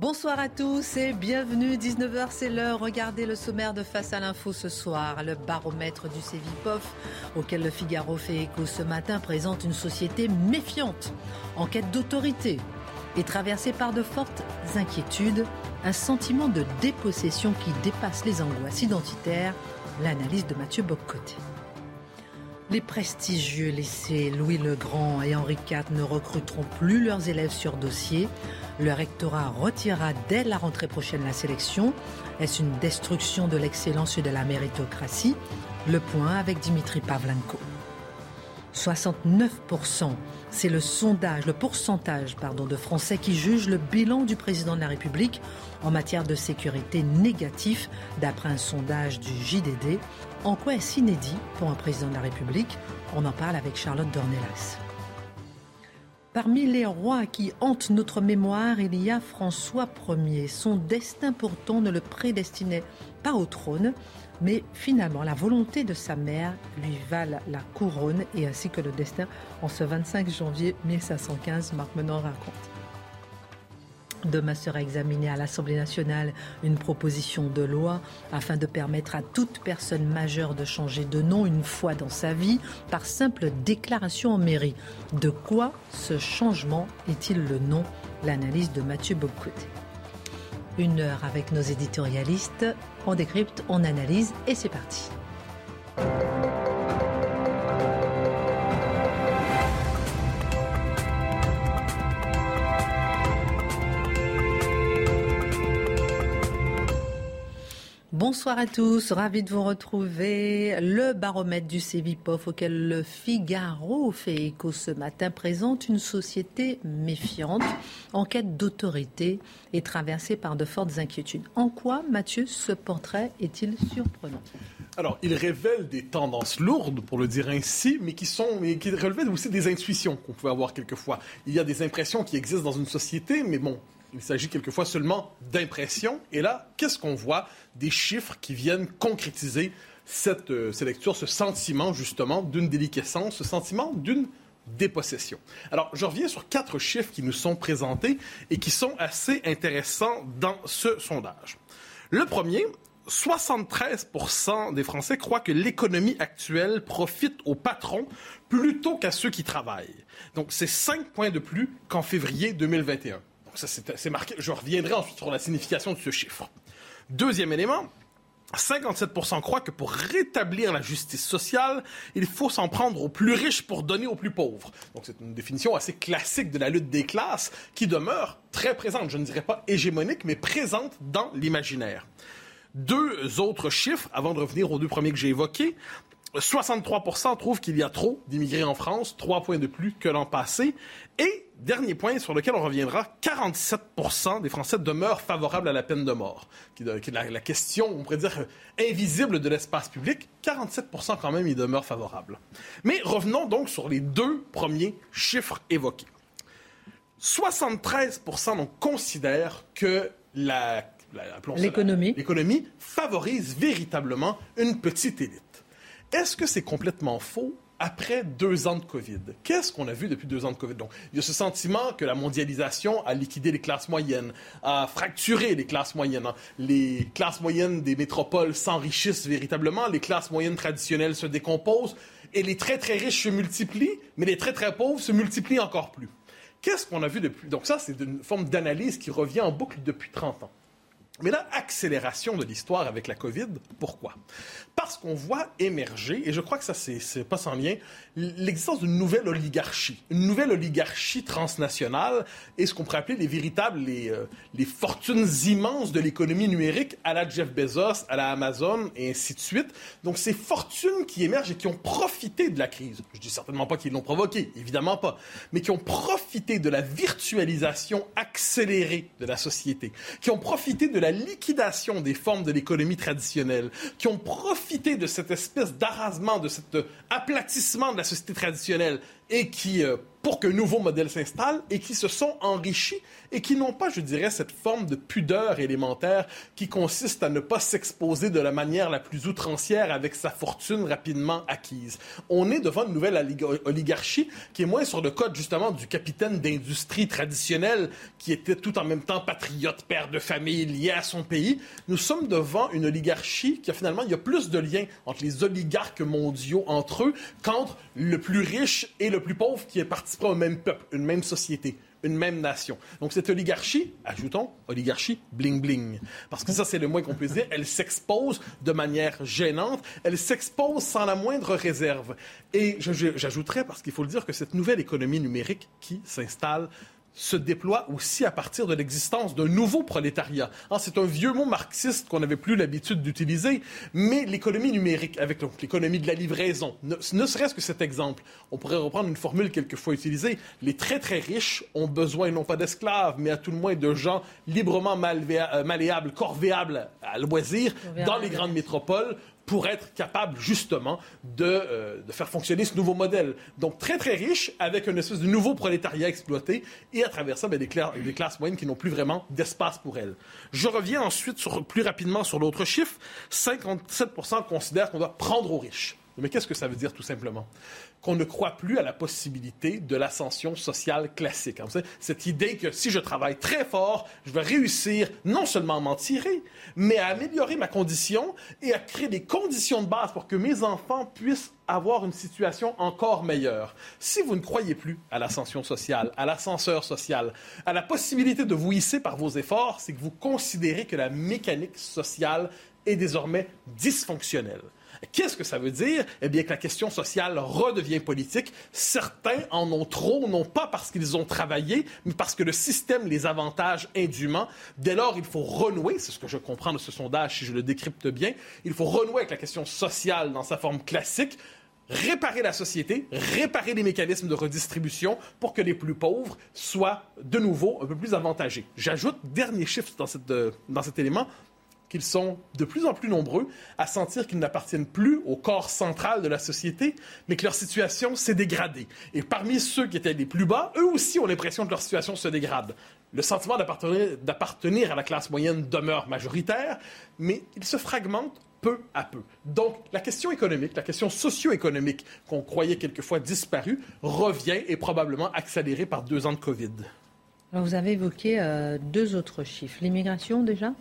Bonsoir à tous et bienvenue. 19h, c'est l'heure. Regardez le sommaire de Face à l'info ce soir. Le baromètre du Cevipof, auquel le Figaro fait écho ce matin, présente une société méfiante, en quête d'autorité et traversée par de fortes inquiétudes, un sentiment de dépossession qui dépasse les angoisses identitaires. L'analyse de Mathieu Boccoté. Les prestigieux lycées Louis le Grand et Henri IV ne recruteront plus leurs élèves sur dossier. Le rectorat retirera dès la rentrée prochaine la sélection. Est-ce une destruction de l'excellence et de la méritocratie? Le point avec Dimitri Pavlenko. 69%, c'est le sondage, le pourcentage pardon, de Français qui jugent le bilan du président de la République en matière de sécurité négatif, d'après un sondage du JDD. En quoi est-ce inédit pour un président de la République? On en parle avec Charlotte Dornelas. Parmi les rois qui hantent notre mémoire, il y a François Ier. Son destin pourtant ne le prédestinait pas au trône, mais finalement la volonté de sa mère lui valent la couronne et ainsi que le destin en ce 25 janvier 1515. Marc Menon raconte. Demain sera examinée à l'Assemblée nationale une proposition de loi afin de permettre à toute personne majeure de changer de nom une fois dans sa vie par simple déclaration en mairie. De quoi ce changement est-il le nom? L'analyse de Mathieu Bobcoté. Une heure avec nos éditorialistes, on décrypte, on analyse et c'est parti. Bonsoir à tous, ravi de vous retrouver. Le baromètre du Cevipof auquel le Figaro fait écho ce matin présente une société méfiante, en quête d'autorité et traversée par de fortes inquiétudes. En quoi, Mathieu, ce portrait est-il surprenant? Alors, il révèle des tendances lourdes, pour le dire ainsi, mais qui sont, mais qui révèlent aussi des intuitions qu'on pouvait avoir quelquefois. Il y a des impressions qui existent dans une société, mais bon, il s'agit quelquefois seulement d'impressions. Et là, qu'est-ce qu'on voit? Des chiffres qui viennent concrétiser cette, euh, lecture, ce sentiment justement d'une déliquescence, ce sentiment d'une dépossession. Alors, je reviens sur quatre chiffres qui nous sont présentés et qui sont assez intéressants dans ce sondage. Le premier, 73% des Français croient que l'économie actuelle profite aux patrons plutôt qu'à ceux qui travaillent. Donc, c'est 5 points de plus qu'en février 2021. C'est marqué. Je reviendrai ensuite sur la signification de ce chiffre. Deuxième élément, 57% croient que pour rétablir la justice sociale, il faut s'en prendre aux plus riches pour donner aux plus pauvres. Donc c'est une définition assez classique de la lutte des classes qui demeure très présente, je ne dirais pas hégémonique, mais présente dans l'imaginaire. Deux autres chiffres, avant de revenir aux deux premiers que j'ai évoqués. 63% trouvent qu'il y a trop d'immigrés en France, trois points de plus que l'an passé. Et dernier point sur lequel on reviendra, 47% des Français demeurent favorables à la peine de mort, qui est la, question, on pourrait dire, invisible de l'espace public. 47% quand même y demeurent favorables. Mais revenons donc sur les deux premiers chiffres évoqués. 73% donc considèrent que l'économie favorise véritablement une petite élite. Est-ce que c'est complètement faux après deux ans de COVID. Qu'est-ce qu'on a vu depuis deux ans de COVID? Donc, il y a ce sentiment que la mondialisation a liquidé les classes moyennes, a fracturé les classes moyennes. Hein. Les classes moyennes des métropoles s'enrichissent véritablement, les classes moyennes traditionnelles se décomposent, et les très très riches se multiplient, mais les très très pauvres se multiplient encore plus. Qu'est-ce qu'on a vu depuis? Donc ça, c'est une forme d'analyse qui revient en boucle depuis 30 ans. Mais là, accélération de l'histoire avec la COVID, pourquoi? Parce qu'on voit émerger, et je crois que ça, c'est pas sans lien, l'existence d'une nouvelle oligarchie. Une nouvelle oligarchie transnationale et ce qu'on pourrait appeler les véritables, les, euh, les fortunes immenses de l'économie numérique à la Jeff Bezos, à la Amazon et ainsi de suite. Donc, ces fortunes qui émergent et qui ont profité de la crise. Je dis certainement pas qu'ils l'ont provoquée, évidemment pas, mais qui ont profité de la virtualisation accélérée de la société, qui ont profité de la liquidation des formes de l'économie traditionnelle, qui ont profité de cette espèce d'arrasement, de cet aplatissement de la société traditionnelle et qui, euh, pour qu'un nouveau modèle s'installe, et qui se sont enrichis et qui n'ont pas, je dirais, cette forme de pudeur élémentaire qui consiste à ne pas s'exposer de la manière la plus outrancière avec sa fortune rapidement acquise. On est devant une nouvelle oligarchie qui est moins sur le code justement du capitaine d'industrie traditionnel qui était tout en même temps patriote, père de famille, lié à son pays. Nous sommes devant une oligarchie qui a finalement, il y a plus de liens entre les oligarques mondiaux entre eux qu'entre le plus riche et le plus pauvre qui participé au même peuple, une même société une même nation. Donc cette oligarchie, ajoutons, oligarchie bling-bling. Parce que ça, c'est le moins qu'on puisse dire, elle s'expose de manière gênante, elle s'expose sans la moindre réserve. Et j'ajouterais, parce qu'il faut le dire, que cette nouvelle économie numérique qui s'installe se déploie aussi à partir de l'existence d'un nouveau prolétariat. Ah, c'est un vieux mot marxiste qu'on n'avait plus l'habitude d'utiliser, mais l'économie numérique, avec l'économie de la livraison, ne, serait-ce que cet exemple, on pourrait reprendre une formule quelquefois utilisée, les très très riches ont besoin non pas d'esclaves, mais à tout le moins de gens librement euh, malléables, corvéables à loisir dans les grandes métropoles pour être capable justement de, euh, de, faire fonctionner ce nouveau modèle. Donc très très riche, avec une espèce de nouveau prolétariat exploité, et à travers ça, ben, des, des, classes moyennes qui n'ont plus vraiment d'espace pour elles. Je reviens ensuite plus rapidement sur l'autre chiffre. 57% considèrent qu'on doit prendre aux riches. Mais qu'est-ce que ça veut dire tout simplement? Qu'on ne croit plus à la possibilité de l'ascension sociale classique. Hein. Cette idée que si je travaille très fort, je vais réussir non seulement à m'en tirer, mais à améliorer ma condition et à créer des conditions de base pour que mes enfants puissent avoir une situation encore meilleure. Si vous ne croyez plus à l'ascension sociale, à l'ascenseur social, à la possibilité de vous hisser par vos efforts, c'est que vous considérez que la mécanique sociale est désormais dysfonctionnelle. Qu'est-ce que ça veut dire? Eh bien, que la question sociale redevient politique. Certains en ont trop, non pas parce qu'ils ont travaillé, mais parce que le système les avantage indûment. Dès lors, il faut renouer, c'est ce que je comprends de ce sondage si je le décrypte bien, il faut renouer avec la question sociale dans sa forme classique, réparer la société, réparer les mécanismes de redistribution pour que les plus pauvres soient de nouveau un peu plus avantagés. J'ajoute, dernier chiffre dans, euh, dans cet élément, qu'ils sont de plus en plus nombreux à sentir qu'ils n'appartiennent plus au corps central de la société, mais que leur situation s'est dégradée. Et parmi ceux qui étaient les plus bas, eux aussi ont l'impression que leur situation se dégrade. Le sentiment d'appartenir à la classe moyenne demeure majoritaire, mais il se fragmente peu à peu. Donc, la question économique, la question socio-économique qu'on croyait quelquefois disparue, revient et probablement accélérée par deux ans de COVID. vous avez évoqué euh, deux autres chiffres. L'immigration, déjà?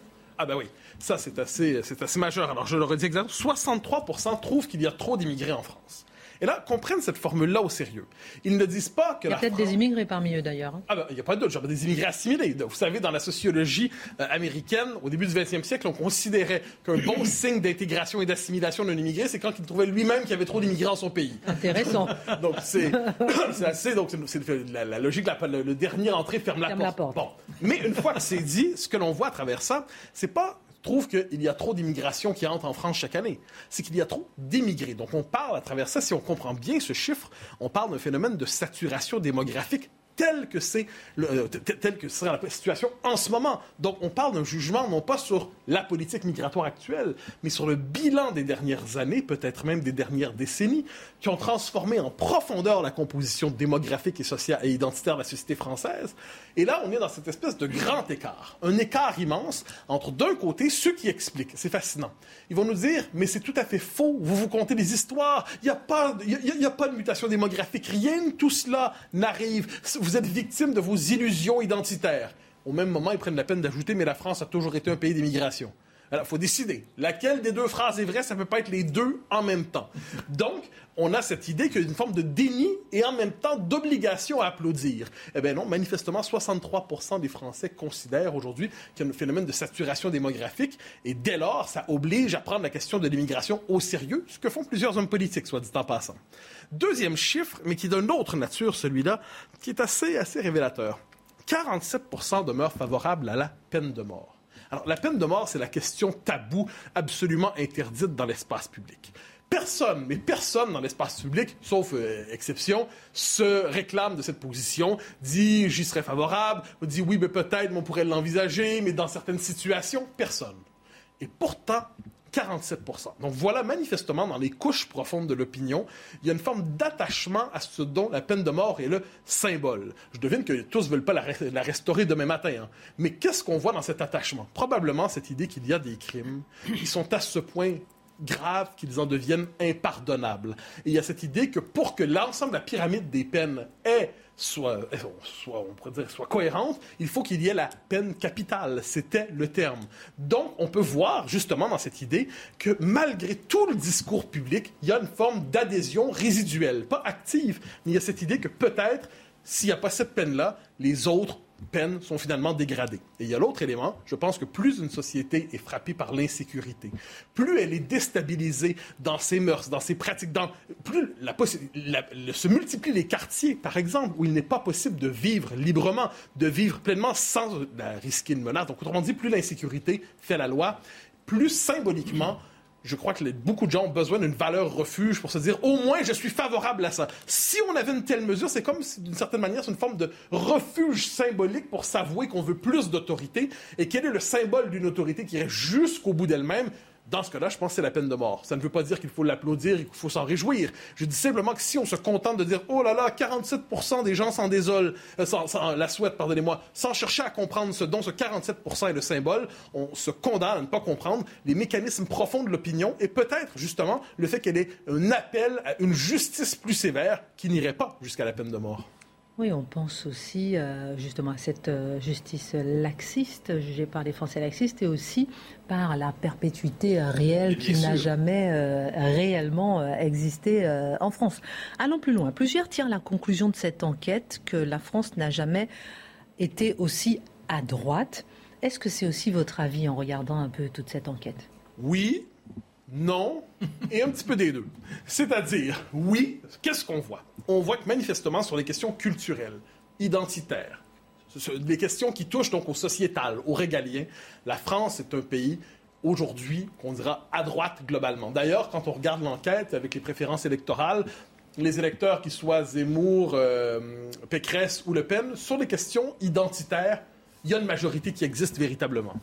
Ah ben oui. Ça, c'est assez, assez majeur. Alors, je le redis exactement, 63% trouvent qu'il y a trop d'immigrés en France. Et là, qu'on prenne cette formule-là au sérieux. Ils ne disent pas que. Il y a peut-être des immigrés parmi eux d'ailleurs. Hein. Ah ben, il n'y a pas d'autres, genre des immigrés assimilés. Vous savez, dans la sociologie euh, américaine, au début du 20e siècle, on considérait qu'un bon signe d'intégration et d'assimilation d'un immigré, c'est quand il trouvait lui-même qu'il y avait trop d'immigrés dans son pays. Intéressant. donc, c'est, assez. Donc, c'est la, la, logique, la, le, dernier entrée ferme, la, porte. la porte. Bon. Mais une fois que c'est dit, ce que l'on voit à travers ça, c'est pas trouve qu'il y a trop d'immigration qui entre en France chaque année. C'est qu'il y a trop d'immigrés. Donc on parle à travers ça, si on comprend bien ce chiffre, on parle d'un phénomène de saturation démographique tel que c'est euh, tel que sera la situation en ce moment. Donc on parle d'un jugement non pas sur la politique migratoire actuelle, mais sur le bilan des dernières années, peut-être même des dernières décennies, qui ont transformé en profondeur la composition démographique et sociale et identitaire de la société française. Et là, on est dans cette espèce de grand écart, un écart immense entre d'un côté ceux qui expliquent, c'est fascinant. Ils vont nous dire, mais c'est tout à fait faux, vous vous comptez des histoires, il n'y a, pas, a pas de mutation démographique, rien de tout cela n'arrive vous êtes victime de vos illusions identitaires. Au même moment, ils prennent la peine d'ajouter, mais la France a toujours été un pays d'immigration. Il faut décider. Laquelle des deux phrases est vraie, ça ne peut pas être les deux en même temps. Donc, on a cette idée qu'il y a une forme de déni et en même temps d'obligation à applaudir. Eh bien non, manifestement, 63% des Français considèrent aujourd'hui qu'il y a un phénomène de saturation démographique et dès lors, ça oblige à prendre la question de l'immigration au sérieux, ce que font plusieurs hommes politiques, soit dit en passant. Deuxième chiffre, mais qui est d'une autre nature, celui-là, qui est assez, assez révélateur. 47 demeurent favorables à la peine de mort. Alors, la peine de mort, c'est la question taboue, absolument interdite dans l'espace public. Personne, mais personne dans l'espace public, sauf euh, exception, se réclame de cette position, dit j'y serais favorable, dit oui, mais peut-être, on pourrait l'envisager, mais dans certaines situations, personne. Et pourtant, 47 Donc voilà manifestement dans les couches profondes de l'opinion, il y a une forme d'attachement à ce dont la peine de mort est le symbole. Je devine que tous ne veulent pas la, restaurer demain matin. Hein. Mais qu'est-ce qu'on voit dans cet attachement? Probablement cette idée qu'il y a des crimes qui sont à ce point graves qu'ils en deviennent impardonnables. Et il y a cette idée que pour que l'ensemble de la pyramide des peines ait soit, soit, on pourrait dire, soit cohérente, il faut qu'il y ait la peine capitale. C'était le terme. Donc, on peut voir justement dans cette idée que malgré tout le discours public, il y a une forme d'adhésion résiduelle, pas active, mais il y a cette idée que peut-être, s'il n'y a pas cette peine-là, les autres peines sont finalement dégradées. Et il y a l'autre élément, je pense que plus une société est frappée par l'insécurité, plus elle est déstabilisée dans ses mœurs, dans ses pratiques, dans, plus se multiplient les quartiers, par exemple, où il n'est pas possible de vivre librement, de vivre pleinement sans risquer une menace. Donc, autrement dit, plus l'insécurité fait la loi, plus symboliquement, je crois que beaucoup de gens ont besoin d'une valeur refuge pour se dire au moins je suis favorable à ça. Si on avait une telle mesure, c'est comme si d'une certaine manière c'est une forme de refuge symbolique pour s'avouer qu'on veut plus d'autorité. Et quel est le symbole d'une autorité qui irait jusqu'au bout d'elle-même? Dans ce cas-là, je pense que c'est la peine de mort. Ça ne veut pas dire qu'il faut l'applaudir et qu'il faut s'en réjouir. Je dis simplement que si on se contente de dire oh là là, 47% des gens s'en désolent, euh, la souhaitent, pardonnez-moi, sans chercher à comprendre ce dont ce 47% est le symbole, on se condamne à ne pas comprendre les mécanismes profonds de l'opinion et peut-être justement le fait qu'elle ait un appel à une justice plus sévère qui n'irait pas jusqu'à la peine de mort. Oui, on pense aussi euh, justement à cette euh, justice laxiste, jugée par les Français laxistes, et aussi par la perpétuité réelle qui n'a jamais euh, réellement existé en France. Allons plus loin. Plusieurs tirent la conclusion de cette enquête que la France n'a jamais été aussi à droite. Est-ce que c'est aussi votre avis en regardant un peu toute cette enquête? Oui, non, et un petit peu des deux. C'est-à-dire, oui, qu'est-ce qu'on voit? On voit que manifestement sur les questions culturelles, identitaires, les questions qui touchent donc au sociétal, au régalien, la France est un pays aujourd'hui qu'on dira à droite globalement. D'ailleurs, quand on regarde l'enquête avec les préférences électorales, les électeurs qui soient Zemmour, euh, Pécresse ou Le Pen, sur les questions identitaires, il y a une majorité qui existe véritablement.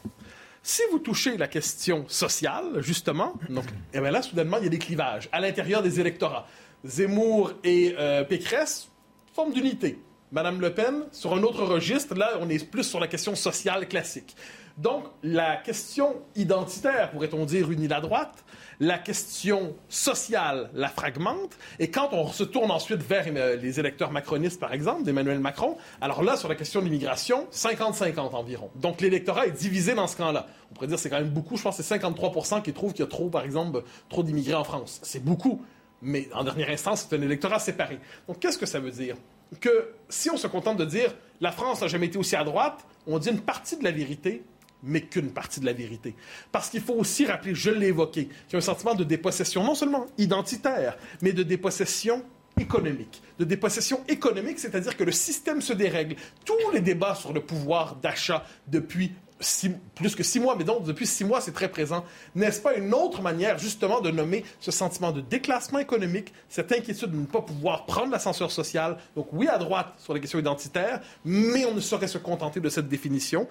Si vous touchez la question sociale, justement, donc, eh bien là, soudainement, il y a des clivages à l'intérieur des électorats. Zemmour et euh, Pécresse, forme d'unité. Madame Le Pen, sur un autre registre, là, on est plus sur la question sociale classique. Donc, la question identitaire, pourrait-on dire, unie la droite, la question sociale la fragmente. Et quand on se tourne ensuite vers euh, les électeurs macronistes, par exemple, d'Emmanuel Macron, alors là, sur la question de l'immigration, 50-50 environ. Donc l'électorat est divisé dans ce camp-là. On pourrait dire c'est quand même beaucoup. Je pense que c'est 53 qui trouvent qu'il y a trop, par exemple, trop d'immigrés en France. C'est beaucoup. Mais en dernière instance, c'est un électorat séparé. Donc qu'est-ce que ça veut dire? Que si on se contente de dire la France n'a jamais été aussi à droite, on dit une partie de la vérité mais qu'une partie de la vérité. Parce qu'il faut aussi rappeler, je l'ai évoqué, qu'il y a un sentiment de dépossession, non seulement identitaire, mais de dépossession économique. De dépossession économique, c'est-à-dire que le système se dérègle. Tous les débats sur le pouvoir d'achat depuis plus que six mois, mais donc depuis six mois, c'est très présent. N'est-ce pas une autre manière, justement, de nommer ce sentiment de déclassement économique, cette inquiétude de ne pas pouvoir prendre l'ascenseur social? Donc oui, à droite sur les questions identitaires, mais on ne saurait se contenter de cette définition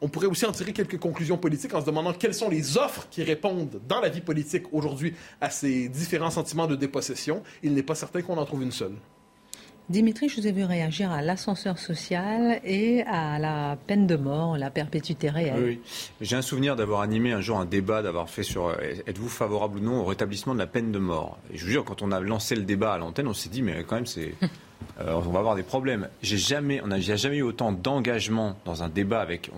on pourrait aussi en tirer quelques conclusions politiques en se demandant quelles sont les offres qui répondent dans la vie politique aujourd'hui à ces différents sentiments de dépossession. Il n'est pas certain qu'on en trouve une seule. Dimitri, je vous ai vu réagir à l'ascenseur social et à la peine de mort, la perpétuité réelle. Oui, J'ai un souvenir d'avoir animé un jour un débat, d'avoir fait sur euh, êtes-vous favorable ou non au rétablissement de la peine de mort? Et je vous jure, quand on a lancé le débat à l'antenne, on s'est dit, mais quand même, c'est euh, on va avoir des problèmes. J'ai jamais, on n'a jamais eu autant d'engagement dans un débat avec.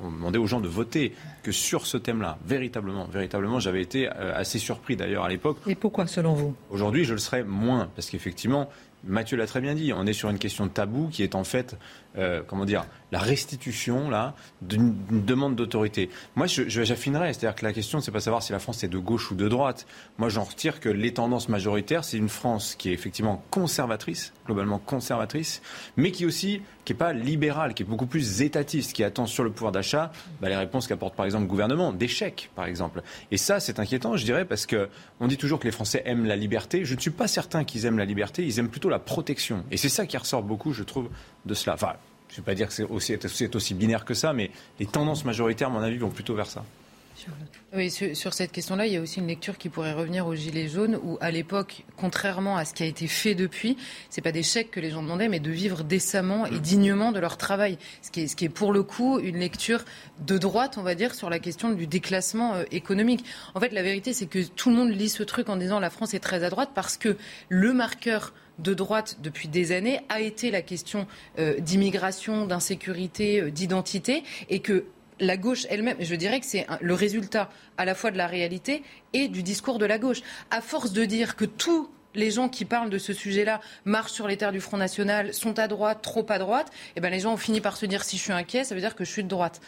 On, demandait aux gens de voter que sur ce thème-là. Véritablement, véritablement, j'avais été euh, assez surpris d'ailleurs à l'époque. Et pourquoi, selon vous? Aujourd'hui, je le serais moins parce qu'effectivement, Mathieu l'a très bien dit, on est sur une question de tabou qui est en fait, euh, comment dire, la restitution là d'une demande d'autorité. Moi, j'affinerais, c'est-à-dire que la question, c'est pas savoir si la France est de gauche ou de droite. Moi, j'en retire que les tendances majoritaires, c'est une France qui est effectivement conservatrice, globalement conservatrice, mais qui aussi qui n'est pas libérale, qui est beaucoup plus étatiste, qui attend sur le pouvoir d'achat bah, les réponses qu'apporte par exemple le gouvernement, des chèques par exemple. Et ça, c'est inquiétant, je dirais, parce que on dit toujours que les Français aiment la liberté. Je ne suis pas certain qu'ils aiment la liberté, ils aiment plutôt la protection. Et c'est ça qui ressort beaucoup, je trouve, de cela. Enfin, je ne vais pas dire que c'est aussi, binaire que ça, mais les tendances majoritaires, à mon avis, vont plutôt vers ça. Sur, cette question-là, il y a aussi une lecture qui pourrait revenir aux Gilets jaunes, où à l'époque, contrairement à ce qui a été fait depuis, c'est pas des chèques que les gens demandaient, mais de vivre décemment et dignement de leur travail. Ce qui est, ce qui est pour le coup une lecture de droite, on va dire, sur la question du déclassement euh, économique. En fait, la vérité, c'est que tout le monde lit ce truc en disant la France est très à droite parce que le marqueur de droite depuis des années a été la question euh, d'immigration, d'insécurité, euh, d'identité, et que la gauche elle-même, je dirais que c'est le résultat à la fois de la réalité et du discours de la gauche. À force de dire que tous les gens qui parlent de ce sujet-là marchent sur les terres du Front National, sont à droite, trop à droite, et eh ben les gens ont fini par se dire si je suis inquiet, ça veut dire que je suis de droite.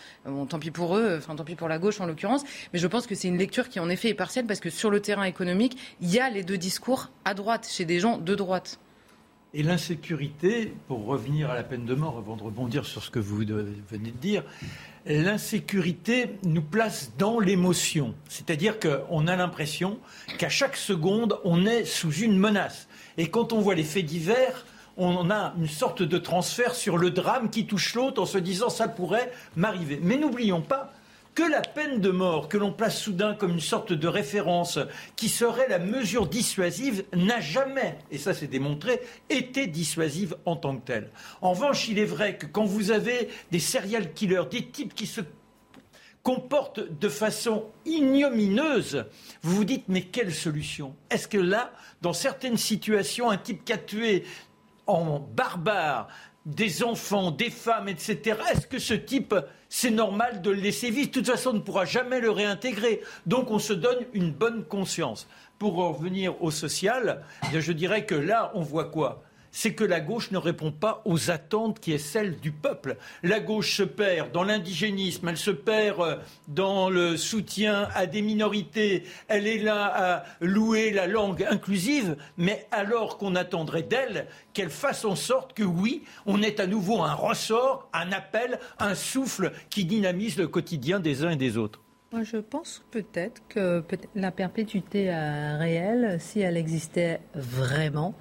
Tant pis pour eux, enfin tant pis pour la gauche en l'occurrence, mais je pense que c'est une lecture qui en effet est partielle parce que sur le terrain économique, il y a les deux discours à droite chez des gens de droite. Et l'insécurité, pour revenir à la peine de mort, avant de rebondir sur ce que vous venez de dire, l'insécurité nous place dans l'émotion. C'est-à-dire qu'on a l'impression qu'à chaque seconde, on est sous une menace. Et quand on voit les faits divers, on a une sorte de transfert sur le drame qui touche l'autre en se disant ça pourrait m'arriver. Mais n'oublions pas que la peine de mort, que l'on place soudain comme une sorte de référence qui serait la mesure dissuasive, n'a jamais, et ça c'est démontré, été dissuasive en tant que telle. En revanche, il est vrai que quand vous avez des serial killers, des types qui se comportent de façon ignomineuse, vous vous dites mais quelle solution? Est-ce que là, dans certaines situations, un type qui a tué en barbare des enfants, des femmes, etc., est-ce que ce type c'est normal de le laisser vivre? De toute façon, on ne pourra jamais le réintégrer. Donc on se donne une bonne conscience. Pour revenir au social, je dirais que là, on voit quoi? C'est que la gauche ne répond pas aux attentes qui est celle du peuple. La gauche se perd dans l'indigénisme, elle se perd euh, dans le soutien à des minorités, elle est là à louer la langue inclusive, mais alors qu'on attendrait d'elle qu'elle fasse en sorte que oui, on ait à nouveau un ressort, un appel, un souffle qui dynamise le quotidien des uns et des autres. Moi, je pense peut-être que la perpétuité euh, réelle, si elle existait vraiment,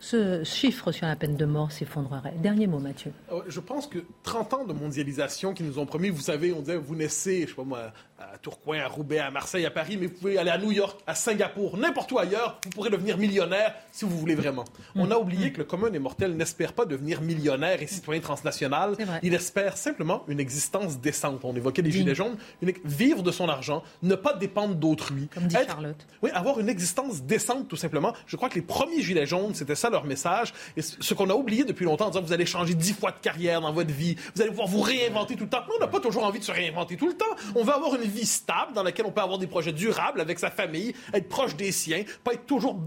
ce chiffre sur la peine de mort s'effondrerait. Dernier mot, Mathieu. Euh, je pense que 30 ans de mondialisation qui nous ont promis, vous savez, on disait, vous naissez, je sais pas moi, à Tourcoing, à Roubaix, à Marseille, à Paris, mais vous pouvez aller à New York, à Singapour, n'importe où ailleurs, vous pourrez devenir millionnaire si vous voulez vraiment. Mm. On a oublié que le commun des mortels n'espère pas devenir millionnaire et citoyen transnational. Il espère simplement une existence décente. On évoquait les gilets jaunes, vivre de son argent, ne pas dépendre d'autrui. Comme dit Charlotte. Oui, avoir une existence décente, tout simplement. Je crois que les premiers gilets jaunes, c'était ça leur message. Et ce qu'on a oublié depuis longtemps, en disant vous allez changer dix fois de carrière dans votre vie, vous allez pouvoir vous réinventer tout le temps. on n'a pas toujours envie de se réinventer tout le temps. On veut avoir une vie stable dans laquelle on peut avoir des projets durables avec sa famille, être proche des siens, pas être toujours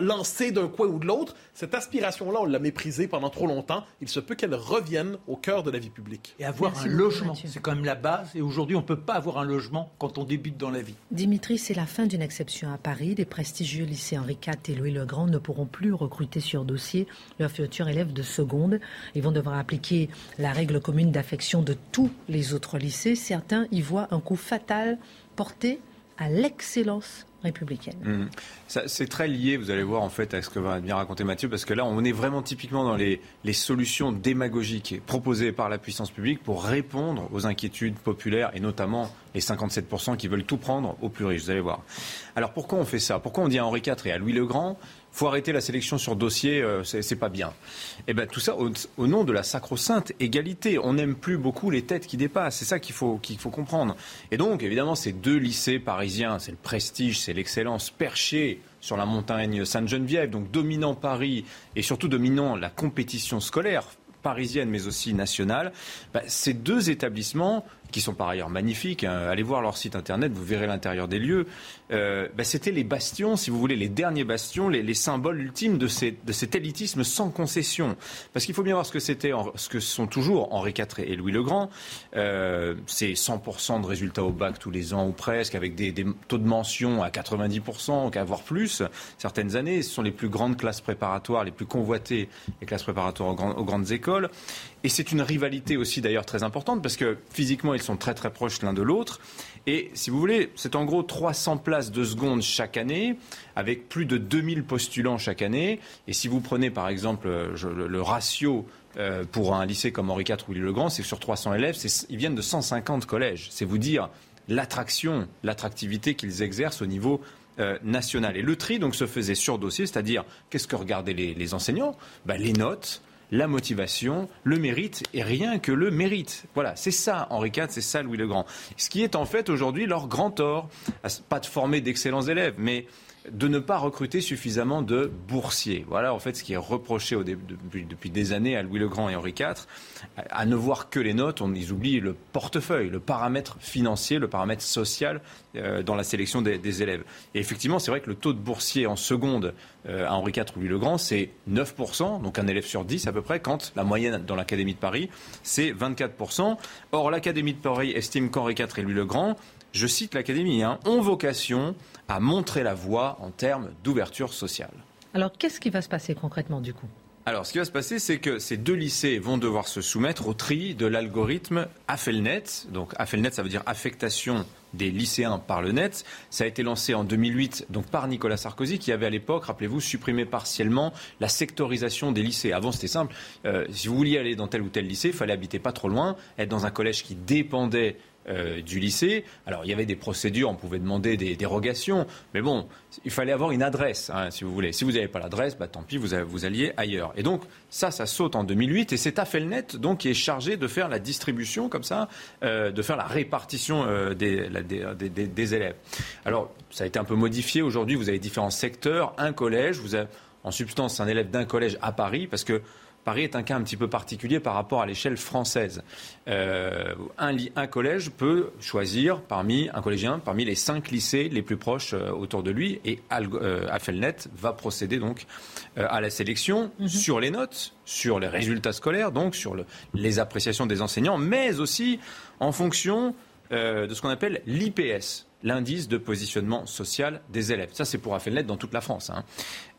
lancé d'un coin ou de l'autre. Cette aspiration-là, on l'a méprisée pendant trop longtemps. Il se peut qu'elle revienne au cœur de la vie publique. Et avoir un logement, c'est quand même la base. Et aujourd'hui, on ne peut pas avoir un logement quand on débute dans la vie. Dimitri, c'est la fin d'une exception à Paris. Les prestigieux lycées Henri IV et Louis le Grand ne pourront plus recruter sur dossier leurs futurs élèves de seconde. Ils vont devoir appliquer la règle commune d'affection de tous les autres lycées. Certains y voient un coup fatal porté à l'excellence républicaine. Mmh. C'est très lié, vous allez voir, en fait, à ce que va bien raconter Mathieu, parce que là, on est vraiment typiquement dans les, les solutions démagogiques proposées par la puissance publique pour répondre aux inquiétudes populaires, et notamment les 57% qui veulent tout prendre aux plus riches, vous allez voir. Alors pourquoi on fait ça? Pourquoi on dit à Henri IV et à Louis le Grand faut arrêter la sélection sur dossier, euh, c'est pas bien. Et eh ben tout ça au, nom de la sacro-sainte égalité. On n'aime plus beaucoup les têtes qui dépassent. C'est ça qu'il faut faut comprendre. Et donc évidemment ces deux lycées parisiens, c'est le prestige, c'est l'excellence perchée sur la montagne Sainte-Geneviève, donc dominant Paris et surtout dominant la compétition scolaire parisienne mais aussi nationale, bah, ces deux établissements qui sont par ailleurs magnifiques. Hein. Allez voir leur site internet, vous verrez l'intérieur des lieux. Euh, bah, c'était les bastions, si vous voulez, les derniers bastions, les, symboles ultimes de, de, cet élitisme sans concession. Parce qu'il faut bien voir ce que c'était, ce que sont toujours Henri IV et Louis le Grand. Euh, c'est 100% de résultats au bac tous les ans ou presque, avec des, taux de mention à 90%, qu'à voire plus. Certaines années, ce sont les plus grandes classes préparatoires, les plus convoitées, les classes préparatoires aux grandes écoles. Et c'est une rivalité aussi d'ailleurs très importante parce que physiquement ils sont très très proches l'un de l'autre. Et si vous voulez, c'est en gros 300 places de seconde chaque année, avec plus de 2000 postulants chaque année. Et si vous prenez par exemple le, ratio euh, pour un lycée comme Henri IV ou Louis-le-Grand, c'est sur 300 élèves, ils viennent de 150 collèges. C'est vous dire l'attraction, l'attractivité qu'ils exercent au niveau euh, national. Et le tri donc se faisait sur dossier, c'est-à-dire qu'est-ce que regardaient les, enseignants? Ben, Les notes, la motivation, le mérite et rien que le mérite. Voilà, c'est ça Henri IV, c'est ça Louis le Grand. Ce qui est en fait aujourd'hui leur grand tort. Pas de former d'excellents élèves, mais de ne pas recruter suffisamment de boursiers. Voilà en fait ce qui est reproché depuis, des années à Louis le Grand et Henri IV, à, ne voir que les notes, on, ils oublient le portefeuille, le paramètre financier, le paramètre social euh, dans la sélection des, élèves. Et effectivement, c'est vrai que le taux de boursiers en seconde euh, à Henri IV ou Louis le Grand, c'est 9%, donc un élève sur 10 à peu près, quand la moyenne dans l'Académie de Paris, c'est 24%. Or, l'Académie de Paris estime qu'Henri IV et Louis le Grand je cite l'Académie, hein, ont vocation à montrer la voie en termes d'ouverture sociale. Alors, qu'est-ce qui va se passer concrètement du coup? Alors, ce qui va se passer, c'est que ces deux lycées vont devoir se soumettre au tri de l'algorithme AFELNET. Donc, AFELNET, ça veut dire affectation des lycéens par le net. Ça a été lancé en 2008 donc par Nicolas Sarkozy qui avait à l'époque, rappelez-vous, supprimé partiellement la sectorisation des lycées. Avant, c'était simple. Euh, si vous vouliez aller dans tel ou tel lycée, il fallait habiter pas trop loin, être dans un collège qui dépendait euh, du lycée. Alors, il y avait des procédures, on pouvait demander des dérogations, mais bon, il fallait avoir une adresse, hein, si vous voulez. Si vous n'avez pas l'adresse, bah, tant pis, vous, vous alliez ailleurs. Et donc, ça, ça saute en 2008, et c'est Afelnet donc, qui est chargé de faire la distribution, comme ça, euh, de faire la répartition euh, des, des, élèves. Alors, ça a été un peu modifié. Aujourd'hui, vous avez différents secteurs, un collège, vous avez en substance un élève d'un collège à Paris, parce que Paris est un cas un petit peu particulier par rapport à l'échelle française. Euh, un, un, collège peut choisir parmi un collégien parmi les cinq lycées les plus proches euh, autour de lui et euh, Affelnet va procéder donc à la sélection mhm. sur les notes, sur les résultats scolaires, donc sur les appréciations des enseignants, mais aussi en fonction de ce qu'on appelle l'IPS, l'indice de positionnement social des élèves. Ça, c'est pour Affelnet dans toute la France. Hein.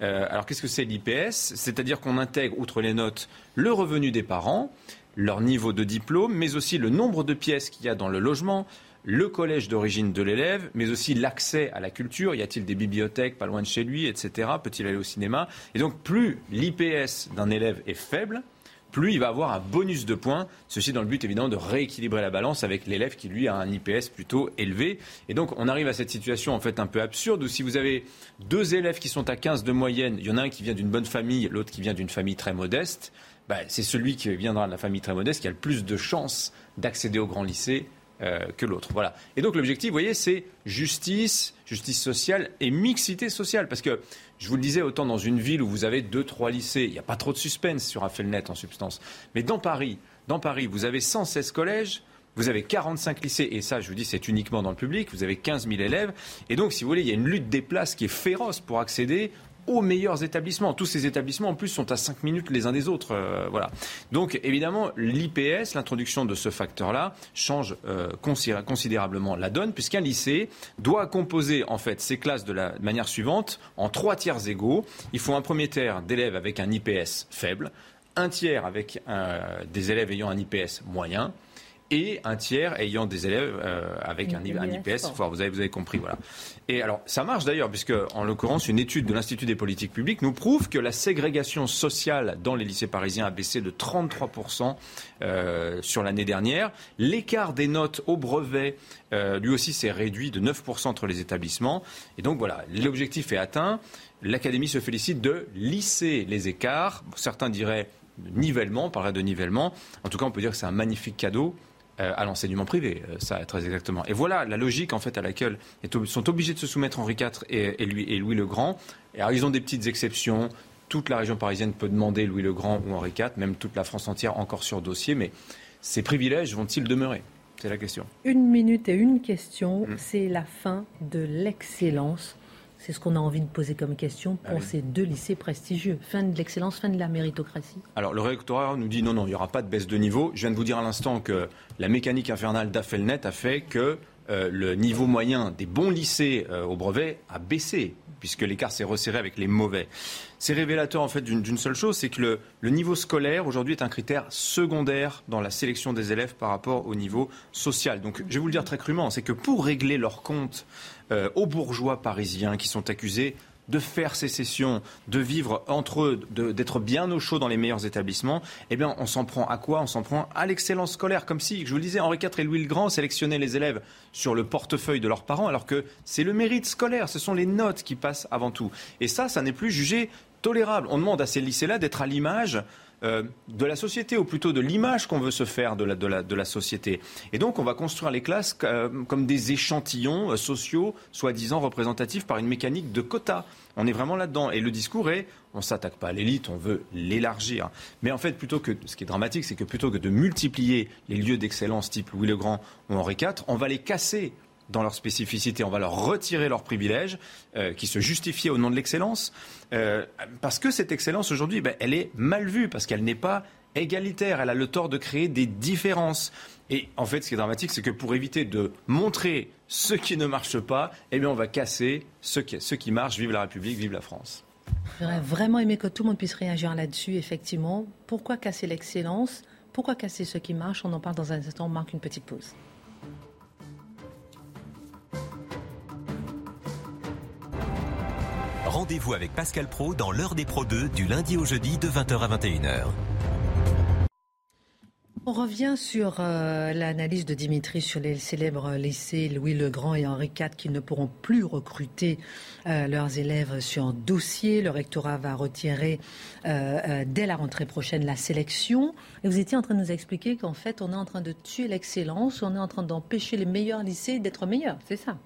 Euh, alors, qu'est-ce que c'est l'IPS? C'est-à-dire qu'on intègre, outre les notes, le revenu des parents, leur niveau de diplôme, mais aussi le nombre de pièces qu'il y a dans le logement, le collège d'origine de l'élève, mais aussi l'accès à la culture. Y a-t-il des bibliothèques pas loin de chez lui, etc. Peut-il aller au cinéma? Et donc, plus l'IPS d'un élève est faible, plus il va avoir un bonus de points. Ceci dans le but évidemment de rééquilibrer la balance avec l'élève qui lui a un IPS plutôt élevé. Et donc on arrive à cette situation en fait un peu absurde où si vous avez deux élèves qui sont à 15 de moyenne, il y en a un qui vient d'une bonne famille, l'autre qui vient d'une famille très modeste, bah, c'est celui qui viendra de la famille très modeste qui a le plus de chances d'accéder au grand lycée euh, que l'autre. Voilà. Et donc l'objectif, vous voyez, c'est justice, justice sociale et mixité sociale. Parce que, je vous le disais, autant dans une ville où vous avez deux, trois lycées, il n'y a pas trop de suspense sur Affelnet en substance. Mais dans Paris, dans Paris, vous avez 116 collèges, vous avez 45 lycées, et ça, je vous dis, c'est uniquement dans le public. Vous avez 15 000 élèves. Et donc, si vous voulez, il y a une lutte des places qui est féroce pour accéder aux meilleurs établissements. Tous ces établissements, en plus, sont à 5 minutes les uns des autres. Euh, voilà. Donc, évidemment, l'IPS, l'introduction de ce facteur-là, change euh, considérablement la donne, puisqu'un lycée doit composer, ses classes de la manière suivante, en trois tiers égaux. Il faut un premier tiers d'élèves avec un IPS faible, un tiers avec des élèves ayant un IPS moyen, et un tiers ayant des élèves euh, avec un, un, IPS fort. Vous avez, vous avez compris, voilà. Et alors, ça marche d'ailleurs, puisque, en l'occurrence, une étude de l'Institut des politiques publiques nous prouve que la ségrégation sociale dans les lycées parisiens a baissé de 33% euh, sur l'année dernière. L'écart des notes au brevet, euh, lui aussi, s'est réduit de 9% entre les établissements. Et donc, voilà, l'objectif est atteint. L'Académie se félicite de lisser les écarts. Certains diraient nivellement, on parlerait de nivellement. En tout cas, on peut dire que c'est un magnifique cadeau à l'enseignement privé, euh, ça très exactement. Et voilà la logique en fait à laquelle sont obligés de se soumettre Henri IV et, et, Louis le Grand. Et alors ils ont des petites exceptions. Toute la région parisienne peut demander Louis le Grand ou Henri IV, même toute la France entière encore sur dossier. Mais ces privilèges vont-ils demeurer? C'est la question. Une minute et une question. Mmh. C'est la fin de l'excellence c'est ce qu'on a envie de poser comme question pour ah ces deux lycées prestigieux. Fin de l'excellence, fin de la méritocratie. Alors le rectorat nous dit non, non, il n'y aura pas de baisse de niveau. Je viens de vous dire à l'instant que la mécanique infernale d'Affelnet a fait que euh, le niveau moyen des bons lycées euh, au brevet a baissé, puisque l'écart s'est resserré avec les mauvais. C'est révélateur en fait d'une seule chose, c'est que le, niveau scolaire aujourd'hui est un critère secondaire dans la sélection des élèves par rapport au niveau social. Donc je vais vous le dire très crûment, c'est que pour régler leur compte euh, aux bourgeois parisiens qui sont accusés de faire sécession, de vivre entre eux, d'être bien au chaud dans les meilleurs établissements, eh bien, on s'en prend à quoi? On s'en prend à l'excellence scolaire. Comme si, je vous le disais, Henri IV et Louis le Grand sélectionnaient les élèves sur le portefeuille de leurs parents, alors que c'est le mérite scolaire, ce sont les notes qui passent avant tout. Et ça, ça n'est plus jugé tolérable. On demande à ces lycées-là d'être à l'image euh, de la société, ou plutôt de l'image qu'on veut se faire de la, société. Et donc, on va construire les classes euh, comme des échantillons euh, sociaux, soi-disant représentatifs par une mécanique de quotas. On est vraiment là-dedans. Et le discours est, on s'attaque pas à l'élite, on veut l'élargir. Mais en fait, plutôt que, ce qui est dramatique, c'est que plutôt que de multiplier les lieux d'excellence type Louis le Grand ou Henri IV, on va les casser dans leur spécificité. On va leur retirer leurs privilèges euh, qui se justifiaient au nom de l'excellence. Euh, parce que cette excellence aujourd'hui, ben, elle est mal vue, parce qu'elle n'est pas égalitaire. Elle a le tort de créer des différences. Et en fait, ce qui est dramatique, c'est que pour éviter de montrer ce qui ne marche pas, eh bien, on va casser ce qui, ce qui marche. Vive la République, vive la France. J'aurais vraiment aimé que tout le monde puisse réagir là-dessus, effectivement. Pourquoi casser l'excellence? Pourquoi casser ce qui marche? On en parle dans un instant, on marque une petite pause. Rendez-vous avec Pascal Pro dans l'heure des Pro 2 du lundi au jeudi de 20h à 21h. On revient sur euh, l'analyse de Dimitri sur les célèbres lycées Louis le Grand et Henri IV qui ne pourront plus recruter euh, leurs élèves sur dossier. Le rectorat va retirer euh, dès la rentrée prochaine la sélection. Et vous étiez en train de nous expliquer qu'en fait, on est en train de tuer l'excellence, on est en train d'empêcher les meilleurs lycées d'être meilleurs. C'est ça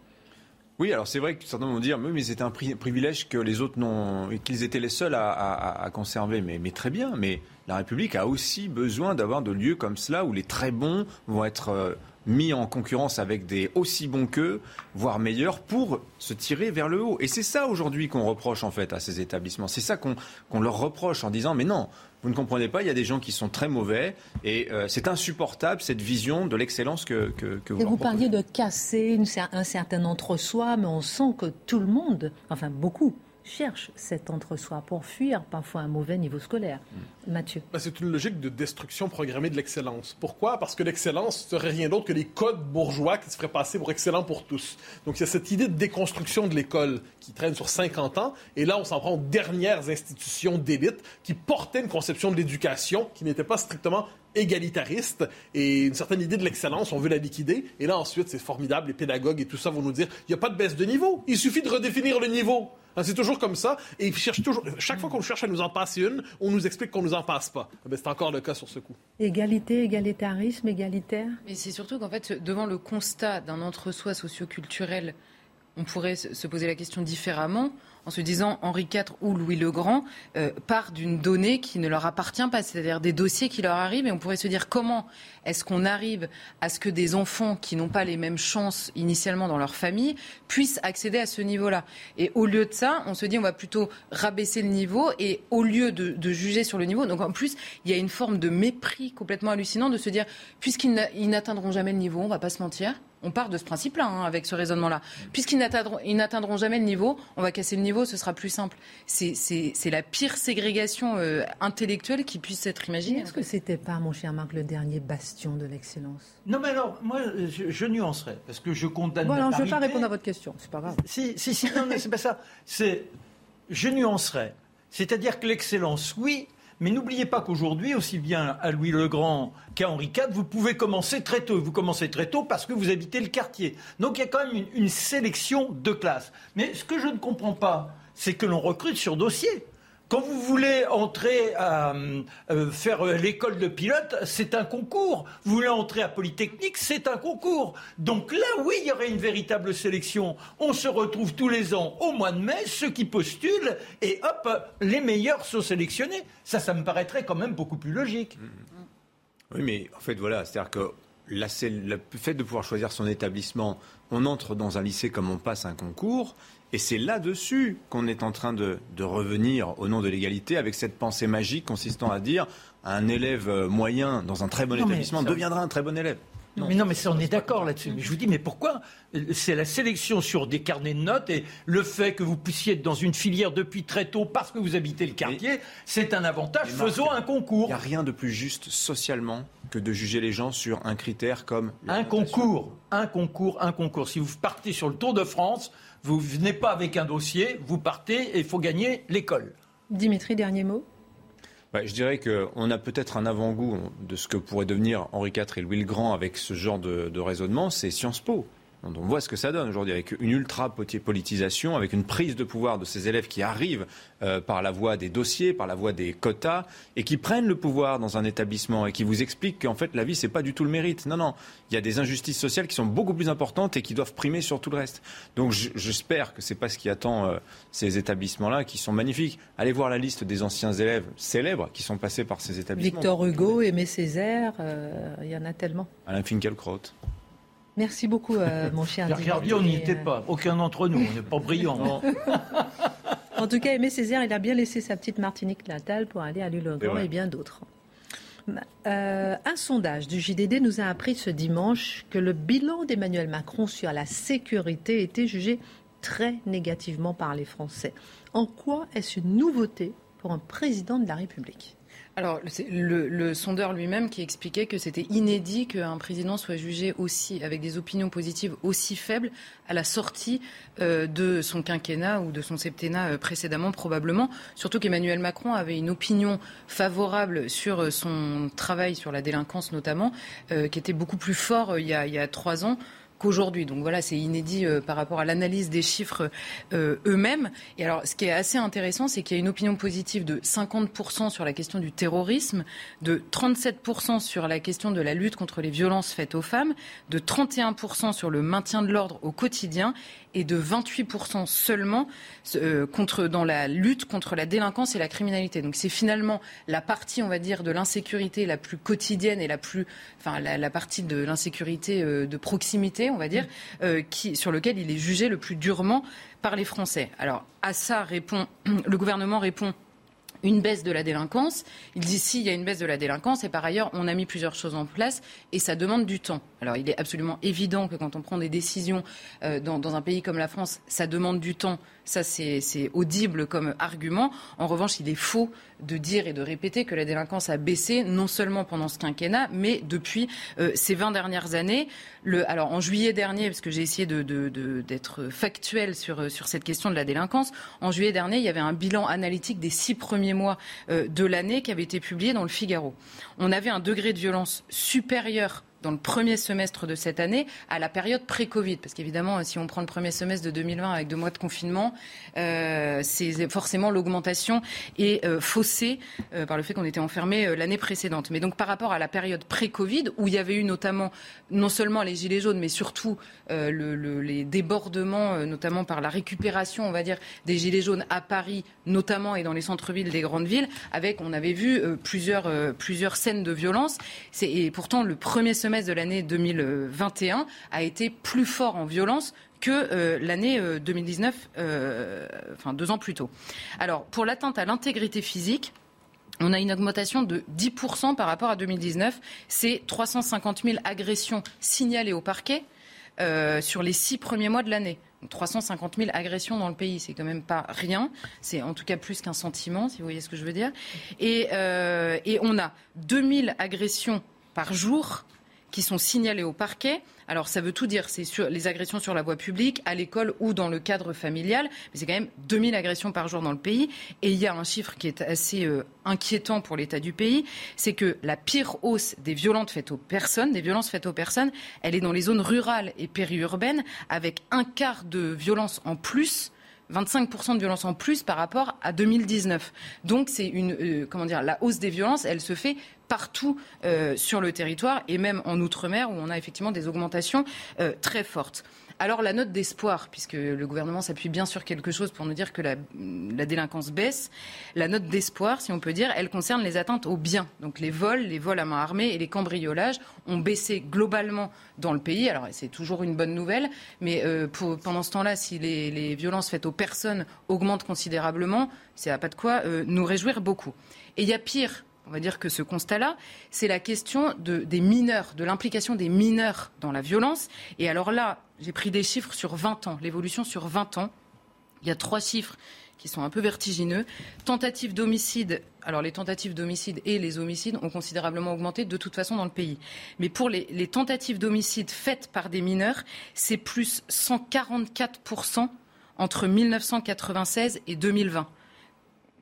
oui, alors c'est vrai que certains vont dire, mais c'était un privilège que les autres n'ont, qu'ils étaient les seuls à, conserver. Mais, mais, très bien, mais la République a aussi besoin d'avoir de lieux comme cela où les très bons vont être euh, mis en concurrence avec des aussi bons qu'eux, voire meilleurs, pour se tirer vers le haut. Et c'est ça aujourd'hui qu'on reproche en fait à ces établissements. C'est ça qu'on leur reproche en disant, mais non, vous ne comprenez pas, il y a des gens qui sont très mauvais et euh, c'est insupportable cette vision de l'excellence que, que, que, vous Et vous parliez de casser un certain entre-soi, mais on sent que tout le monde, enfin beaucoup, cherche cet entre-soi pour fuir parfois un mauvais niveau scolaire. Mm. Mathieu. Ben, c'est une logique de destruction programmée de l'excellence. Pourquoi? Parce que l'excellence serait rien d'autre que les codes bourgeois qui se feraient passer pour excellent pour tous. Donc il y a cette idée de déconstruction de l'école qui traîne sur 50 ans. Et là, on s'en prend aux dernières institutions d'élite qui portaient une conception de l'éducation qui n'était pas strictement égalitariste et une certaine idée de l'excellence, on veut la liquider. Et là, ensuite, c'est formidable, les pédagogues et tout ça vont nous dire, il n'y a pas de baisse de niveau, il suffit de redéfinir le niveau. Hein, c'est toujours comme ça. Et toujours, chaque fois qu'on cherche à nous en passer une, on nous explique qu'on nous en passe pas. Eh ben, c'est encore le cas sur ce coup. Égalité, égalitarisme, égalitaire. Mais c'est surtout qu'en fait, devant le constat d'un entre-soi socioculturel, on pourrait se poser la question différemment en se disant Henri IV ou Louis le Grand euh, part d'une donnée qui ne leur appartient pas, c'est-à-dire des dossiers qui leur arrivent. Et on pourrait se dire comment est-ce qu'on arrive à ce que des enfants qui n'ont pas les mêmes chances initialement dans leur famille puissent accéder à ce niveau-là? Et au lieu de ça, on se dit on va plutôt rabaisser le niveau et au lieu de, juger sur le niveau, donc en plus il y a une forme de mépris complètement hallucinant de se dire puisqu'ils n'atteindront jamais le niveau, on va pas se mentir On part de ce principe-là, hein, avec ce raisonnement-là. Puisqu'ils n'atteindront jamais le niveau, on va casser le niveau, ce sera plus simple. C'est la pire ségrégation euh, intellectuelle qui puisse être imaginée. Est-ce que c'était pas, mon cher Marc, le dernier bastion de l'excellence? Non, mais alors, moi, je, nuancerais, parce que je condamne. Bon, alors, je ne vais pas répondre à votre question, c'est pas grave. Si, si, si non, mais c'est pas ça. C'est, je nuancerais. C'est-à-dire que l'excellence, oui, mais n'oubliez pas qu'aujourd'hui, aussi bien à Louis le Grand qu'à Henri IV, vous pouvez commencer très tôt. Vous commencez très tôt parce que vous habitez le quartier. Donc il y a quand même une, sélection de classes. Mais ce que je ne comprends pas, c'est que l'on recrute sur dossier. Quand vous voulez entrer à euh, faire l'école de pilote, c'est un concours. Vous voulez entrer à Polytechnique, c'est un concours. Donc là, oui, il y aurait une véritable sélection. On se retrouve tous les ans au mois de mai, ceux qui postulent, et hop, les meilleurs sont sélectionnés. Ça, ça me paraîtrait quand même beaucoup plus logique. Oui, mais en fait, voilà, c'est-à-dire que le fait de pouvoir choisir son établissement, on entre dans un lycée comme on passe un concours, et c'est là-dessus qu'on est en train de, revenir au nom de l'égalité avec cette pensée magique consistant à dire un élève moyen dans un très bon établissement deviendra un très bon élève. Non. Mais non, mais on est d'accord là-dessus. Mais je vous dis, mais pourquoi C'est la sélection sur des carnets de notes et le fait que vous puissiez être dans une filière depuis très tôt parce que vous habitez le quartier, c'est un avantage. Faisons un concours. Il n'y a rien de plus juste socialement que de juger les gens sur un critère comme un concours, un concours, un concours. Si vous partez sur le Tour de France, vous venez pas avec un dossier, vous partez et il faut gagner l'école. Dimitri, dernier mot bah, je dirais qu'on a peut-être un avant-goût de ce que pourrait devenir Henri IV et Louis le Grand avec ce genre de, de raisonnement, c'est Sciences Po. On voit ce que ça donne aujourd'hui avec une ultra-politisation, avec une prise de pouvoir de ces élèves qui arrivent euh, par la voie des dossiers, par la voie des quotas, et qui prennent le pouvoir dans un établissement et qui vous expliquent qu'en fait la vie, c'est pas du tout le mérite. Non, non, il y a des injustices sociales qui sont beaucoup plus importantes et qui doivent primer sur tout le reste. Donc j'espère que c'est pas ce qui attend euh, ces établissements-là, qui sont magnifiques. Allez voir la liste des anciens élèves célèbres qui sont passés par ces établissements. Victor Hugo, Aimé Césaire, euh, il y en a tellement. Alain Finkielkraut. Merci beaucoup, euh, mon cher on n'y était pas. Aucun d'entre nous. On n'est pas brillant. en tout cas, Aimé Césaire, il a bien laissé sa petite Martinique natale pour aller à l'île et bien d'autres. Euh, un sondage du JDD nous a appris ce dimanche que le bilan d'Emmanuel Macron sur la sécurité était jugé très négativement par les Français. En quoi est-ce une nouveauté pour un président de la République? Alors, le, le, sondeur lui-même qui expliquait que c'était inédit qu'un président soit jugé aussi, avec des opinions positives aussi faibles, à la sortie euh, de son quinquennat ou de son septennat euh, précédemment, probablement. Surtout qu'Emmanuel Macron avait une opinion favorable sur euh, son travail sur la délinquance, notamment, qui était beaucoup plus fort il y a, il y a trois ans qu'aujourd'hui. Donc voilà, c'est inédit euh, par rapport à l'analyse des chiffres euh, eux-mêmes. Et alors, ce qui est assez intéressant, c'est qu'il y a une opinion positive de 50% sur la question du terrorisme, de 37% sur la question de la lutte contre les violences faites aux femmes, de 31% sur le maintien de l'ordre au quotidien et de 28% seulement euh, contre, dans la lutte contre la délinquance et la criminalité. Donc c'est finalement la partie, on va dire, de l'insécurité la plus quotidienne et la plus, enfin la, partie de l'insécurité de proximité, on va dire, euh, qui, sur lequel il est jugé le plus durement par les Français. Alors à ça répond, le gouvernement répond une baisse de la délinquance. Il dit s'il y a une baisse de la délinquance et par ailleurs on a mis plusieurs choses en place et ça demande du temps. Alors il est absolument évident que quand on prend des décisions euh, dans, un pays comme la France, ça demande du temps. Ça, c'est audible comme argument. En revanche, il est faux de dire et de répéter que la délinquance a baissé, non seulement pendant ce quinquennat, mais depuis euh, ces 20 dernières années. Alors, en juillet dernier, parce que j'ai essayé d'être factuel sur, sur cette question de la délinquance, en juillet dernier, il y avait un bilan analytique des six premiers mois euh, de l'année qui avait été publié dans le Figaro. On avait un degré de violence supérieur dans le premier semestre de cette année à la période pré-Covid. Parce qu'évidemment, si on prend le premier semestre de 2020 avec deux mois de confinement, euh, c'est forcément l'augmentation est euh, faussée euh, par le fait qu'on était enfermé l'année précédente. Mais donc par rapport à la période pré-Covid, où il y avait eu notamment non seulement les gilets jaunes, mais surtout le, les débordements, notamment par la récupération, on va dire, des gilets jaunes à Paris, notamment et dans les centres-villes des grandes villes, avec, on avait vu plusieurs, plusieurs scènes de violence. Et pourtant, le premier semestre de l'année 2021 a été plus fort en violence que euh, l'année 2019, euh, euh, enfin deux ans plus tôt. Alors, pour l'atteinte à l'intégrité physique, on a une augmentation de 10% par rapport à 2019. C'est 350 000 agressions signalées au parquet sur les six premiers mois de l'année. 350 000 agressions dans le pays, c'est quand même pas rien. C'est en tout cas plus qu'un sentiment, si vous voyez ce que je veux dire. Et, et on a 2000 agressions par jour qui sont signalées au parquet. Alors ça veut tout dire, c'est sur les agressions sur la voie publique, à l'école ou dans le cadre familial, mais c'est quand même 2000 agressions par jour dans le pays. Et il y a un chiffre qui est assez euh, inquiétant pour l'état du pays, c'est que la pire hausse des violences faites aux personnes, des violences faites aux personnes, elle est dans les zones rurales et périurbaines, avec un quart de violences en plus 25% de violences en plus par rapport à 2019. Donc c'est une euh, comment dire la hausse des violences, elle se fait partout euh, sur le territoire et même en Outre-mer où on a effectivement des augmentations euh, très fortes. Alors la note d'espoir, puisque le gouvernement s'appuie bien sur quelque chose pour nous dire que la, délinquance baisse, la note d'espoir, si on peut dire, elle concerne les atteintes aux biens. Donc les vols, les vols à main armée et les cambriolages ont baissé globalement dans le pays. Alors c'est toujours une bonne nouvelle, mais euh, pendant ce temps-là, si les, violences faites aux personnes augmentent considérablement, c'est à pas de quoi nous réjouir beaucoup. Et il y a pire on va dire que ce constat-là, c'est la question des mineurs, de l'implication des mineurs dans la violence. Et alors là, j'ai pris des chiffres sur 20 ans, l'évolution sur 20 ans. Il y a trois chiffres qui sont un peu vertigineux. Tentatives d'homicide, alors les tentatives d'homicide et les homicides ont considérablement augmenté de toute façon dans le pays. Mais pour les, les tentatives d'homicide faites par des mineurs, c'est plus 144% entre 1996 et 2020.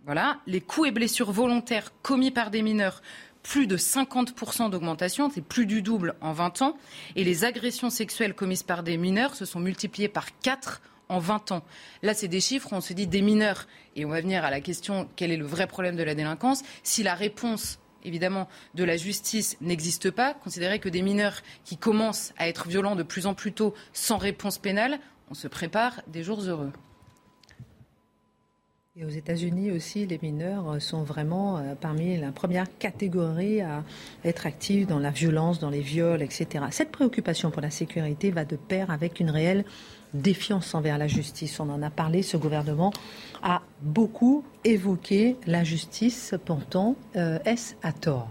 Voilà. Les coups et blessures volontaires commis par des mineurs, plus de 50% d'augmentation, c'est plus du double en 20 ans. Et les agressions sexuelles commises par des mineurs se sont multipliées par 4 en 20 ans. Là, c'est des chiffres, on se dit des mineurs. Et on va venir à la question quel est le vrai problème de la délinquance? Si la réponse évidemment, de la justice n'existe pas, considérer que des mineurs qui commencent à être violents de plus en plus tôt sans réponse pénale, on se prépare des jours heureux. Et aux États-Unis aussi, les mineurs sont vraiment euh, parmi la première catégorie à être actifs dans la violence, dans les viols, etc. Cette préoccupation pour la sécurité va de pair avec une réelle défiance envers la justice. On en a parlé, ce gouvernement a beaucoup évoqué la justice. Pourtant, euh, est-ce à tort?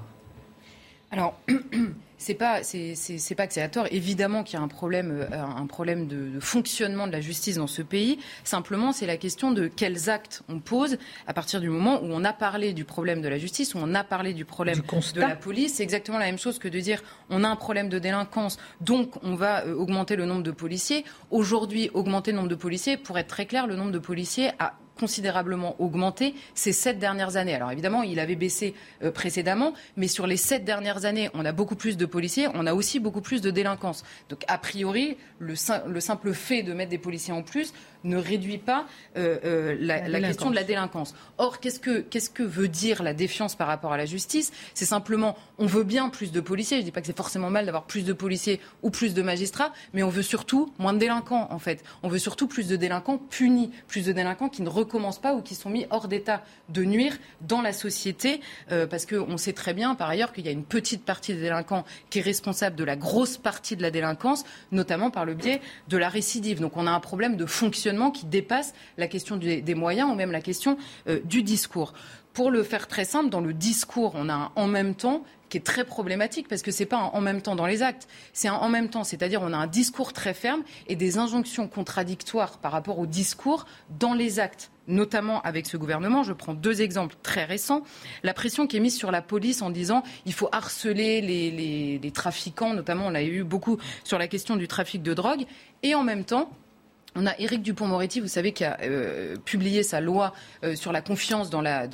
Alors, c'est pas c'est pas que c'est à tort. Évidemment qu'il y a un problème euh, un problème de, fonctionnement de la justice dans ce pays. Simplement, c'est la question de quels actes on pose à partir du moment où on a parlé du problème de la justice, où on a parlé du problème de la police. C'est exactement la même chose que de dire on a un problème de délinquance, donc on va euh, augmenter le nombre de policiers. Aujourd'hui, augmenter le nombre de policiers, pour être très clair, le nombre de policiers a considérablement augmenté ces sept dernières années. Alors évidemment, il avait baissé euh, précédemment, mais sur les sept dernières années, on a beaucoup plus de policiers, on a aussi beaucoup plus de délinquance. Donc a priori, le, le simple fait de mettre des policiers en plus ne réduit pas euh, euh, la, question de la délinquance. Or, qu'est-ce que, qu'est-ce que veut dire la défiance par rapport à la justice? C'est simplement, on veut bien plus de policiers. Je ne dis pas que c'est forcément mal d'avoir plus de policiers ou plus de magistrats, mais on veut surtout moins de délinquants, en fait. On veut surtout plus de délinquants punis, plus de délinquants qui ne recommencent pas ou qui sont mis hors d'état de nuire dans la société, euh, parce qu'on sait très bien, par ailleurs, qu'il y a une petite partie des délinquants qui est responsable de la grosse partie de la délinquance, notamment par le biais de la récidive. Donc on a un problème de fonctionnement qui dépasse la question des, moyens ou même la question euh, du discours. Pour le faire très simple, dans le discours, on a un en même temps qui est très problématique parce que c'est pas un en même temps dans les actes, c'est un en même temps, c'est-à-dire on a un discours très ferme et des injonctions contradictoires par rapport au discours dans les actes notamment avec ce gouvernement. Je prends deux exemples très récents. La pression qui est mise sur la police en disant il faut harceler les, trafiquants, notamment on a eu beaucoup sur la question du trafic de drogue, et en même temps on a Éric Dupont-Moretti, vous savez, qui a euh, publié sa loi euh, sur la confiance dans la,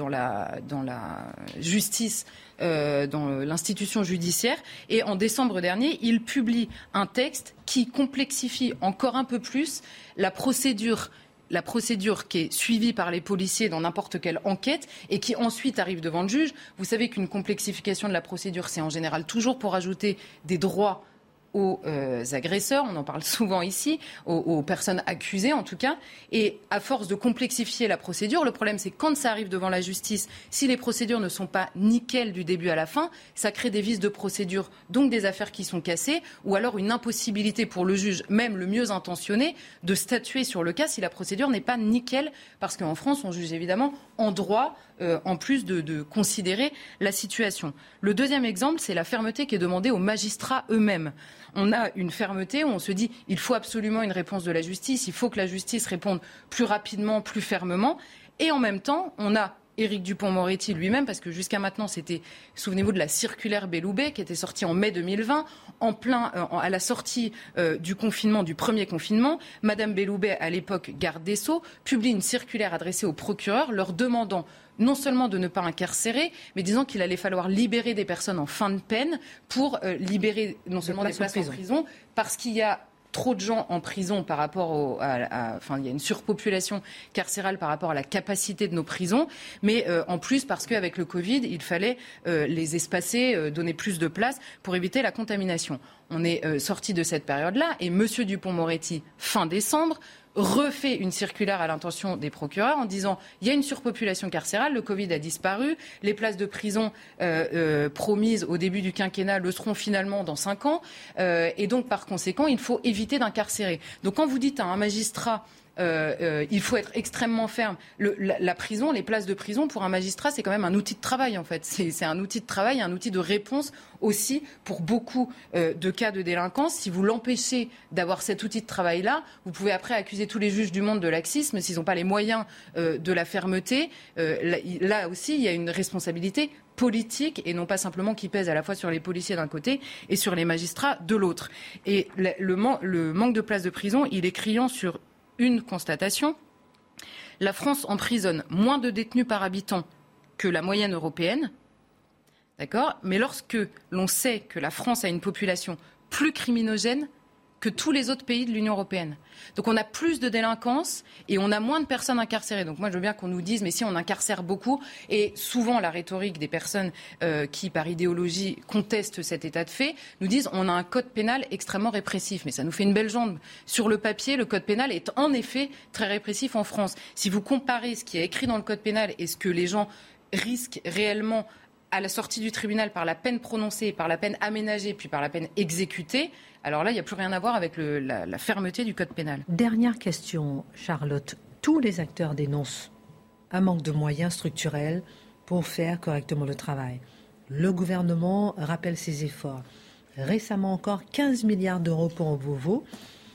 justice, euh, dans l'institution judiciaire. Et en décembre dernier, il publie un texte qui complexifie encore un peu plus la procédure la procédure qui est suivie par les policiers dans n'importe quelle enquête et qui ensuite arrive devant le juge. Vous savez qu'une complexification de la procédure, c'est en général toujours pour ajouter des droits aux euh, agresseurs, on en parle souvent ici, aux, personnes accusées en tout cas. Et à force de complexifier la procédure, le problème c'est quand ça arrive devant la justice, si les procédures ne sont pas nickel du début à la fin, ça crée des vices de procédure, donc des affaires qui sont cassées, ou alors une impossibilité pour le juge, même le mieux intentionné, de statuer sur le cas si la procédure n'est pas nickel, parce qu'en France on juge évidemment en droit, euh, en plus de, de considérer la situation. Le deuxième exemple, c'est la fermeté qui est demandée aux magistrats eux-mêmes. On a une fermeté où on se dit il faut absolument une réponse de la justice, il faut que la justice réponde plus rapidement, plus fermement. Et en même temps, on a Éric Dupont-Moretti lui-même, parce que jusqu'à maintenant, c'était, souvenez-vous de la circulaire Belloubet qui était sortie en mai 2020, en plein, euh, à la sortie euh, du confinement, du premier confinement. Madame Belloubet, à l'époque garde des Sceaux, publie une circulaire adressée aux procureurs leur demandant non seulement de ne pas incarcérer, mais disant qu'il allait falloir libérer des personnes en fin de peine pour euh, libérer non seulement des places en prison, parce qu'il y a trop de gens en prison par rapport au, à, enfin, il y a une surpopulation carcérale par rapport à la capacité de nos prisons, mais euh, en plus parce qu'avec le Covid, il fallait euh, les espacer, euh, donner plus de place pour éviter la contamination. On est sorti de cette période-là et Monsieur Dupont-Moretti, fin décembre, refait une circulaire à l'intention des procureurs en disant il y a une surpopulation carcérale, le Covid a disparu, les places de prison euh, euh, promises au début du quinquennat le seront finalement dans cinq ans, euh, et donc par conséquent il faut éviter d'incarcérer. Donc quand vous dites à un magistrat il faut être extrêmement ferme. la, prison, les places de prison, pour un magistrat, c'est quand même un outil de travail, en fait. C'est un outil de travail, un outil de réponse aussi pour beaucoup euh, de cas de délinquance. Si vous l'empêchez d'avoir cet outil de travail-là, vous pouvez après accuser tous les juges du monde de laxisme s'ils n'ont pas les moyens de la fermeté. Là, aussi, il y a une responsabilité politique et non pas simplement qui pèse à la fois sur les policiers d'un côté et sur les magistrats de l'autre. Et le, le, manque de places de prison, il est criant sur une constatation. La France emprisonne moins de détenus par habitant que la moyenne européenne. D'accord? Mais lorsque l'on sait que la France a une population plus criminogène, que tous les autres pays de l'Union européenne. Donc on a plus de délinquance et on a moins de personnes incarcérées. Donc moi je veux bien qu'on nous dise mais si on incarcère beaucoup et souvent la rhétorique des personnes euh, qui par idéologie contestent cet état de fait nous disent on a un code pénal extrêmement répressif mais ça nous fait une belle jambe. Sur le papier le code pénal est en effet très répressif en France. Si vous comparez ce qui est écrit dans le code pénal et ce que les gens risquent réellement à la sortie du tribunal par la peine prononcée, par la peine aménagée, puis par la peine exécutée, alors là, il n'y a plus rien à voir avec la, fermeté du code pénal. Dernière question, Charlotte. Tous les acteurs dénoncent un manque de moyens structurels pour faire correctement le travail. Le gouvernement rappelle ses efforts. Récemment encore, 15 milliards d'euros pour Beauvau.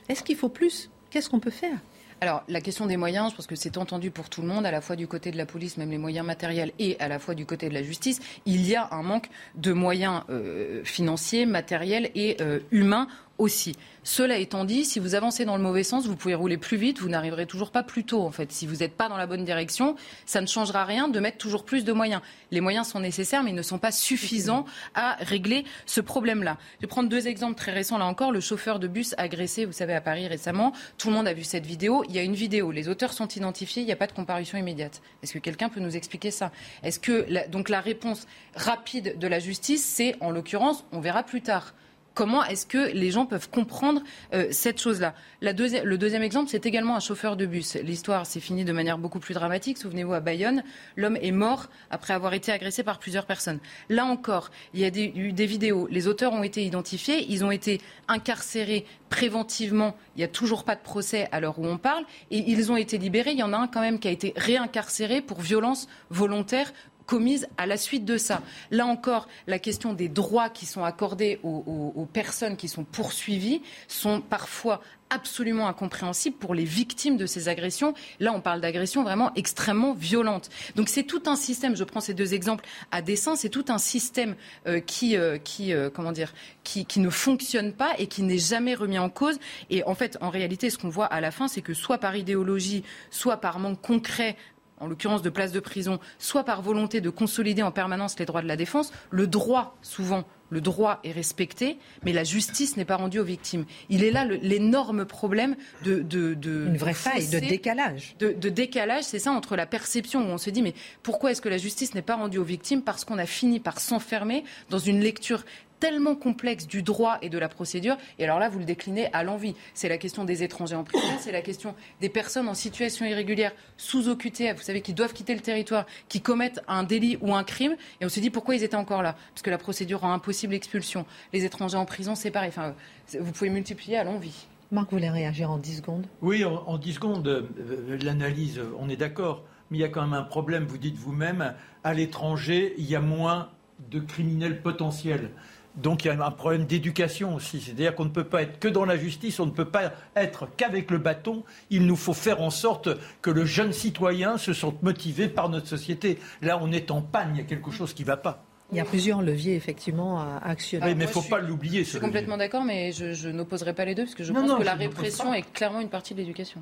Est-ce qu'il faut plus? Qu'est-ce qu'on peut faire? Alors, la question des moyens, je pense que c'est entendu pour tout le monde, à la fois du côté de la police, même les moyens matériels, et à la fois du côté de la justice. Il y a un manque de moyens euh, financiers, matériels et euh, humains aussi. Cela étant dit, si vous avancez dans le mauvais sens, vous pouvez rouler plus vite, vous n'arriverez toujours pas plus tôt en fait. Si vous n'êtes pas dans la bonne direction, ça ne changera rien de mettre toujours plus de moyens. Les moyens sont nécessaires, mais ils ne sont pas suffisants à régler ce problème-là. Je vais prendre deux exemples très récents là encore. Le chauffeur de bus agressé, vous savez, à Paris récemment. Tout le monde a vu cette vidéo. Il y a une vidéo. Les auteurs sont identifiés. Il n'y a pas de comparution immédiate. Est-ce que quelqu'un peut nous expliquer ça? Est-ce que donc la réponse rapide de la justice, c'est en l'occurrence, on verra plus tard. Comment est-ce que les gens peuvent comprendre euh, cette chose-là Le deuxième exemple, c'est également un chauffeur de bus. L'histoire s'est finie de manière beaucoup plus dramatique. Souvenez-vous, à Bayonne, l'homme est mort après avoir été agressé par plusieurs personnes. Là encore, il y a eu des vidéos. Les auteurs ont été identifiés. Ils ont été incarcérés préventivement. Il n'y a toujours pas de procès à l'heure où on parle. Et ils ont été libérés. Il y en a un quand même qui a été réincarcéré pour violence volontaire commises à la suite de ça. Là encore, la question des droits qui sont accordés aux, personnes qui sont poursuivies sont parfois absolument incompréhensibles pour les victimes de ces agressions. Là, on parle d'agressions vraiment extrêmement violentes. Donc c'est tout un système, je prends ces deux exemples à dessein, c'est tout un système euh, qui, euh, qui, euh, comment dire, qui, qui, ne fonctionne pas et qui n'est jamais remis en cause. Et en fait, en réalité, ce qu'on voit à la fin, c'est que soit par idéologie, soit par manque concret en l'occurrence de places de prison, soit par volonté de consolider en permanence les droits de la défense, le droit, souvent, le droit est respecté, mais la justice n'est pas rendue aux victimes. Il est là l'énorme problème de, de, de, Une vraie faille, de décalage. De, de décalage, c'est ça, entre la perception où on se dit, mais pourquoi est-ce que la justice n'est pas rendue aux victimes? Parce qu'on a fini par s'enfermer dans une lecture tellement complexe du droit et de la procédure. Et alors là, vous le déclinez à l'envie. C'est la question des étrangers en prison, c'est la question des personnes en situation irrégulière sous OQTF, vous savez, qui doivent quitter le territoire, qui commettent un délit ou un crime. Et on se dit pourquoi ils étaient encore là? Parce que la procédure rend impossible l'expulsion. Les étrangers en prison, c'est pareil. Enfin, vous pouvez multiplier à l'envie. Marc voulait réagir en 10 secondes? Oui, en, en 10 secondes, euh, l'analyse, on est d'accord. Mais il y a quand même un problème, vous dites vous-même, à l'étranger, il y a moins de criminels potentiels. Donc il y a un problème d'éducation aussi. C'est-à-dire qu'on ne peut pas être que dans la justice, on ne peut pas être qu'avec le bâton. Il nous faut faire en sorte que le jeune citoyen se sente motivé par notre société. Là, on est en panne, il y a quelque chose qui ne va pas. Il y a plusieurs leviers, effectivement, à actionner. Oui, mais il ne faut pas l'oublier. Je suis complètement d'accord, mais je, n'opposerai pas les deux, parce que je pense que la répression est clairement une partie de l'éducation.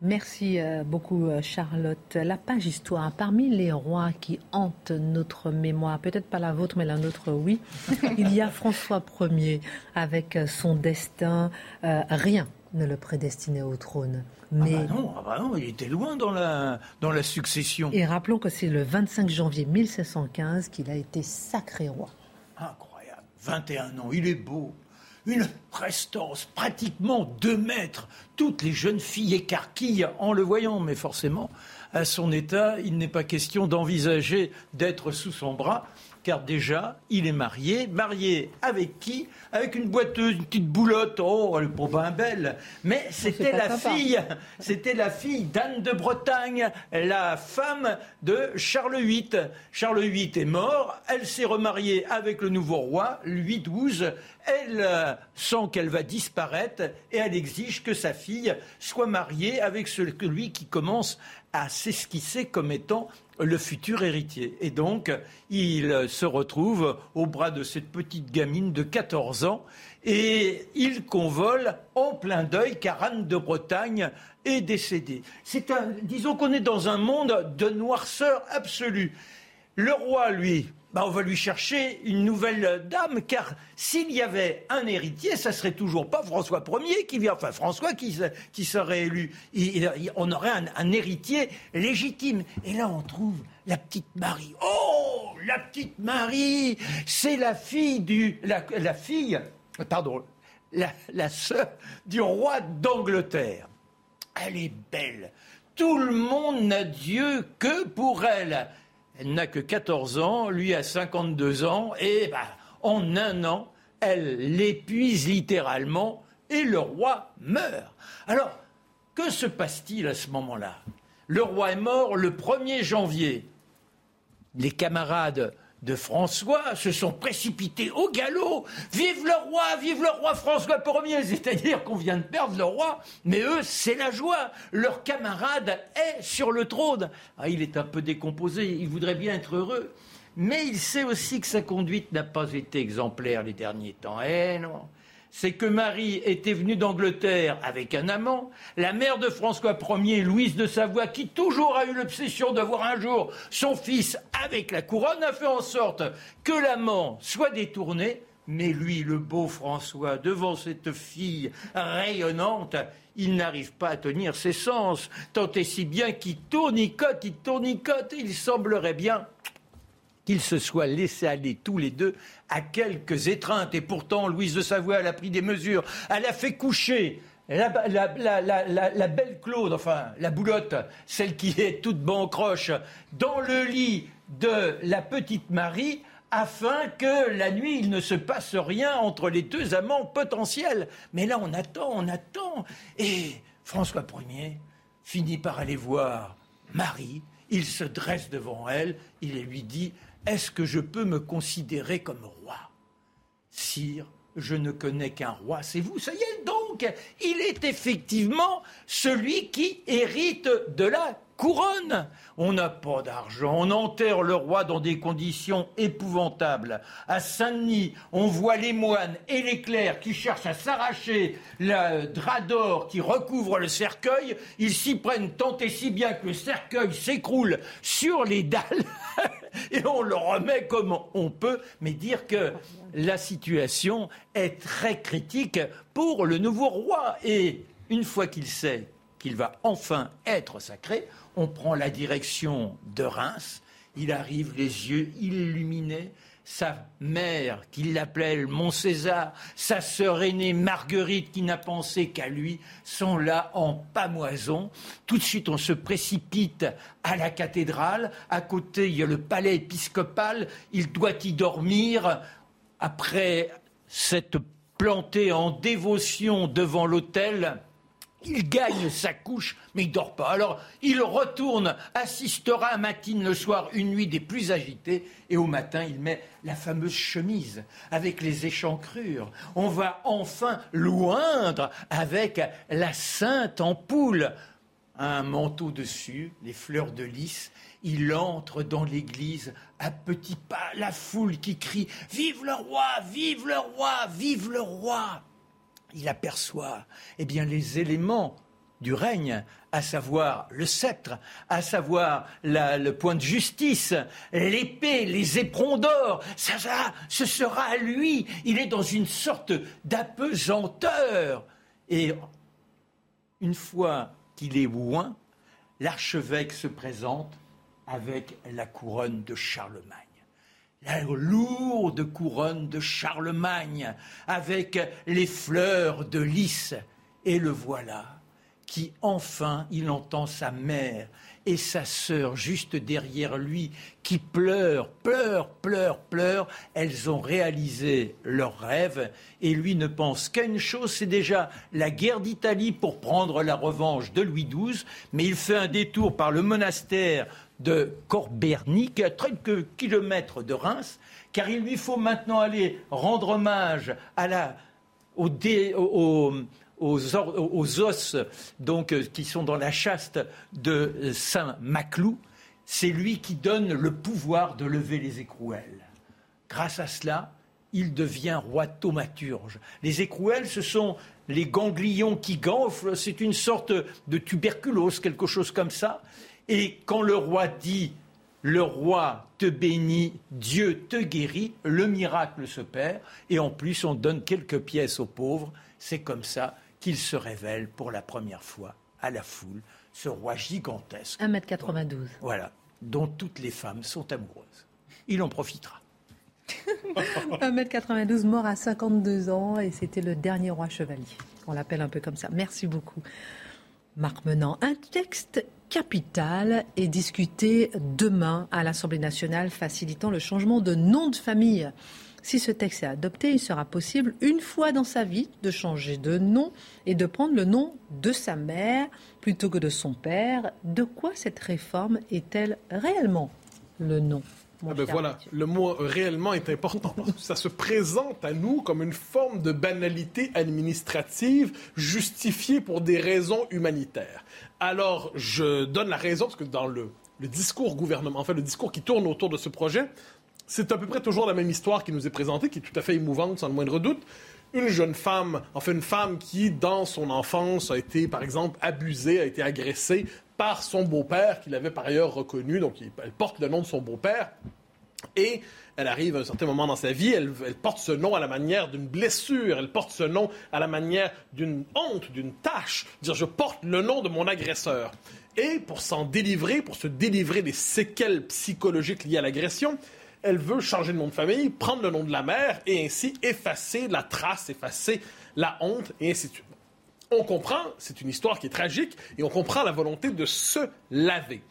Merci euh, beaucoup euh, Charlotte. La page histoire, parmi les rois qui hantent notre mémoire, peut-être pas la vôtre mais la nôtre oui, il y a François Ier avec euh, son destin. rien ne le prédestinait au trône. Mais... Ah bah non, ah bah non, il était loin dans la, dans la succession. Et rappelons que c'est le 25 janvier 1715 qu'il a été sacré roi. Incroyable, 21 ans, il est beau une prestance, pratiquement deux mètres. Toutes les jeunes filles écarquillent en le voyant, mais forcément, à son état, il n'est pas question d'envisager d'être sous son bras car déjà, il est marié. Marié avec qui? Avec une boiteuse, une petite boulotte. Oh, elle est pas belle. Mais c'était la fille, c'était la fille d'Anne de Bretagne, la femme de Charles VIII. Charles VIII est mort. Elle s'est remariée avec le nouveau roi, Louis XII. Elle euh, sent qu'elle va disparaître et elle exige que sa fille soit mariée avec celui qui commence à s'esquisser comme étant le futur héritier. Et donc, il se retrouve au bras de cette petite gamine de 14 ans et il convole en plein deuil car Anne de Bretagne est décédée. C'est un, disons qu'on est dans un monde de noirceur absolue. Le roi, lui, bah, on va lui chercher une nouvelle dame, car s'il y avait un héritier, ça serait toujours pas François Ier qui vient, enfin François qui, qui serait élu. on aurait un, héritier légitime. Et là, on trouve la petite Marie. Oh, la petite Marie, c'est la fille du, la, fille, pardon, la, la sœur du roi d'Angleterre. Elle est belle. Tout le monde n'a Dieu que pour elle. Elle n'a que 14 ans, lui a 52 ans, et bah, en un an, elle l'épuise littéralement, et le roi meurt. Alors, que se passe-t-il à ce moment-là? Le roi est mort le 1er janvier. Les camarades de François se sont précipités au galop. Vive le roi, vive le roi François Ier. C'est-à-dire qu'on vient de perdre le roi, mais eux, c'est la joie. Leur camarade est sur le trône. Ah, il est un peu décomposé, il voudrait bien être heureux. Mais il sait aussi que sa conduite n'a pas été exemplaire les derniers temps. Eh non c'est que Marie était venue d'Angleterre avec un amant, la mère de François Ier, Louise de Savoie, qui toujours a eu l'obsession de voir un jour son fils avec la couronne, a fait en sorte que l'amant soit détourné, mais lui, le beau François, devant cette fille rayonnante, il n'arrive pas à tenir ses sens, tant et si bien qu'il tournicote, il tournicote, il semblerait bien qu'ils se soient laissés aller tous les deux à quelques étreintes. Et pourtant, Louise de Savoie, elle a pris des mesures. Elle a fait coucher la, belle Claude, enfin la boulotte, celle qui est toute bancroche, dans le lit de la petite Marie, afin que la nuit, il ne se passe rien entre les deux amants potentiels. Mais là, on attend, on attend. Et François Ier finit par aller voir Marie. Il se dresse devant elle, il lui dit est-ce que je peux me considérer comme roi? Sire, je ne connais qu'un roi, c'est vous. Ça y est donc, il est effectivement celui qui hérite de la couronne. On n'a pas d'argent, on enterre le roi dans des conditions épouvantables. À Saint-Denis, on voit les moines et les clercs qui cherchent à s'arracher le drap d'or qui recouvre le cercueil. Ils s'y prennent tant et si bien que le cercueil s'écroule sur les dalles et on le remet comme on peut, mais dire que la situation est très critique pour le nouveau roi. Et une fois qu'il sait qu'il va enfin être sacré, on prend la direction de Reims. Il arrive les yeux illuminés. Sa mère, qui l'appelle Mon César, sa sœur aînée Marguerite, qui n'a pensé qu'à lui, sont là en pamoison. Tout de suite, on se précipite à la cathédrale. À côté, il y a le palais épiscopal. Il doit y dormir. Après s'être planté en dévotion devant l'autel, Il gagne sa couche, mais il dort pas. Alors, il retourne, assistera à matine le soir, une nuit des plus agitées, et au matin, il met la fameuse chemise avec les échancrures. On va enfin loindre avec la sainte ampoule. Un manteau dessus, les fleurs de lys. Il entre dans l'église à petits pas, la foule qui crie Vive le roi, vive le roi, vive le roi il aperçoit eh bien, les éléments du règne, à savoir le sceptre, à savoir le point de justice, l'épée, les éperons d'or. Ça, ça, ce sera à lui. Il est dans une sorte d'apesanteur. Et une fois qu'il est loin, l'archevêque se présente avec la couronne de Charlemagne la lourde couronne de Charlemagne, avec les fleurs de lys. Et le voilà, qui enfin il entend sa mère et sa sœur juste derrière lui, qui pleurent, pleurent, pleurent, pleurent. Elles ont réalisé leur rêve, et lui ne pense qu'à une chose, c'est déjà la guerre d'Italie pour prendre la revanche de Louis XII, mais il fait un détour par le monastère de Corbernic, à quelques kilomètres de Reims, car il lui faut maintenant aller rendre hommage à la, aux, os donc, euh, qui sont dans la chaste de Saint Maclou. C'est lui qui donne le pouvoir de lever les écrouelles. Grâce à cela, il devient roi thaumaturge. Les écrouelles, ce sont les ganglions qui gonflent, c'est une sorte de tuberculose, quelque chose comme ça. Et quand le roi dit le roi te bénit, Dieu te guérit, le miracle se perd, et en plus on donne quelques pièces aux pauvres. C'est comme ça qu'il se révèle pour la première fois à la foule, ce roi gigantesque. 1m92. Voilà, dont toutes les femmes sont amoureuses. Il en profitera. 1m92, mort à 52 ans, et c'était le dernier roi chevalier. On l'appelle un peu comme ça. Merci beaucoup. Marc Menant, un texte capital est discuté demain à l'Assemblée nationale facilitant le changement de nom de famille. Si ce texte est adopté, il sera possible une fois dans sa vie de changer de nom et de prendre le nom de sa mère plutôt que de son père. De quoi cette réforme est-elle réellement le nom? Ah ben voilà, le mot réellement est important. Ça se présente à nous comme une forme de banalité administrative justifiée pour des raisons humanitaires. Alors, je donne la raison, parce que dans le, discours gouvernement, enfin, le discours qui tourne autour de ce projet, c'est à peu près toujours la même histoire qui nous est présentée, qui est tout à fait émouvante, sans le moindre doute. Une jeune femme, enfin une femme qui, dans son enfance, a été, par exemple, abusée, a été agressée par son beau-père, qu'il avait par ailleurs reconnu, donc elle porte le nom de son beau-père. Et elle arrive à un certain moment dans sa vie, elle, porte ce nom à la manière d'une blessure, elle porte ce nom à la manière d'une honte, d'une tâche, dire je porte le nom de mon agresseur. Et pour s'en délivrer, pour se délivrer des séquelles psychologiques liées à l'agression, elle veut changer de nom de famille, prendre le nom de la mère et ainsi effacer la trace, effacer la honte et ainsi de suite. On comprend, c'est une histoire qui est tragique, et on comprend la volonté de se laver.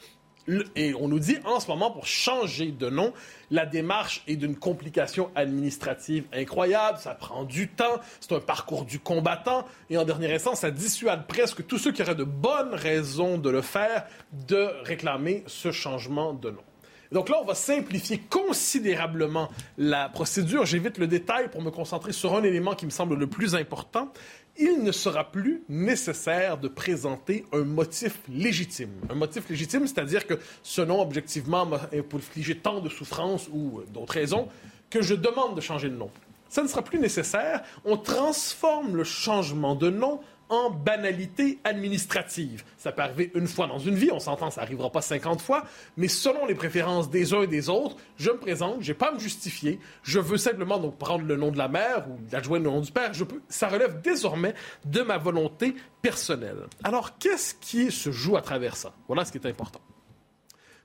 Et on nous dit en ce moment, pour changer de nom, la démarche est d'une complication administrative incroyable, ça prend du temps, c'est un parcours du combattant, et en dernière instance, ça dissuade presque tous ceux qui auraient de bonnes raisons de le faire de réclamer ce changement de nom. Donc là, on va simplifier considérablement la procédure. J'évite le détail pour me concentrer sur un élément qui me semble le plus important, il ne sera plus nécessaire de présenter un motif légitime. Un motif légitime, c'est-à-dire que ce nom, objectivement, m'a infligé tant de souffrances ou d'autres raisons que je demande de changer de nom. Ça ne sera plus nécessaire. On transforme le changement de nom en banalité administrative. Ça peut arriver une fois dans une vie, on s'entend, ça n'arrivera pas 50 fois, mais selon les préférences des uns et des autres, je me présente, je n'ai pas à me justifier, je veux simplement donc prendre le nom de la mère ou d'adjoindre le nom du père, ça relève désormais de ma volonté personnelle. Alors, qu'est-ce qui se joue à travers ça? Voilà ce qui est important.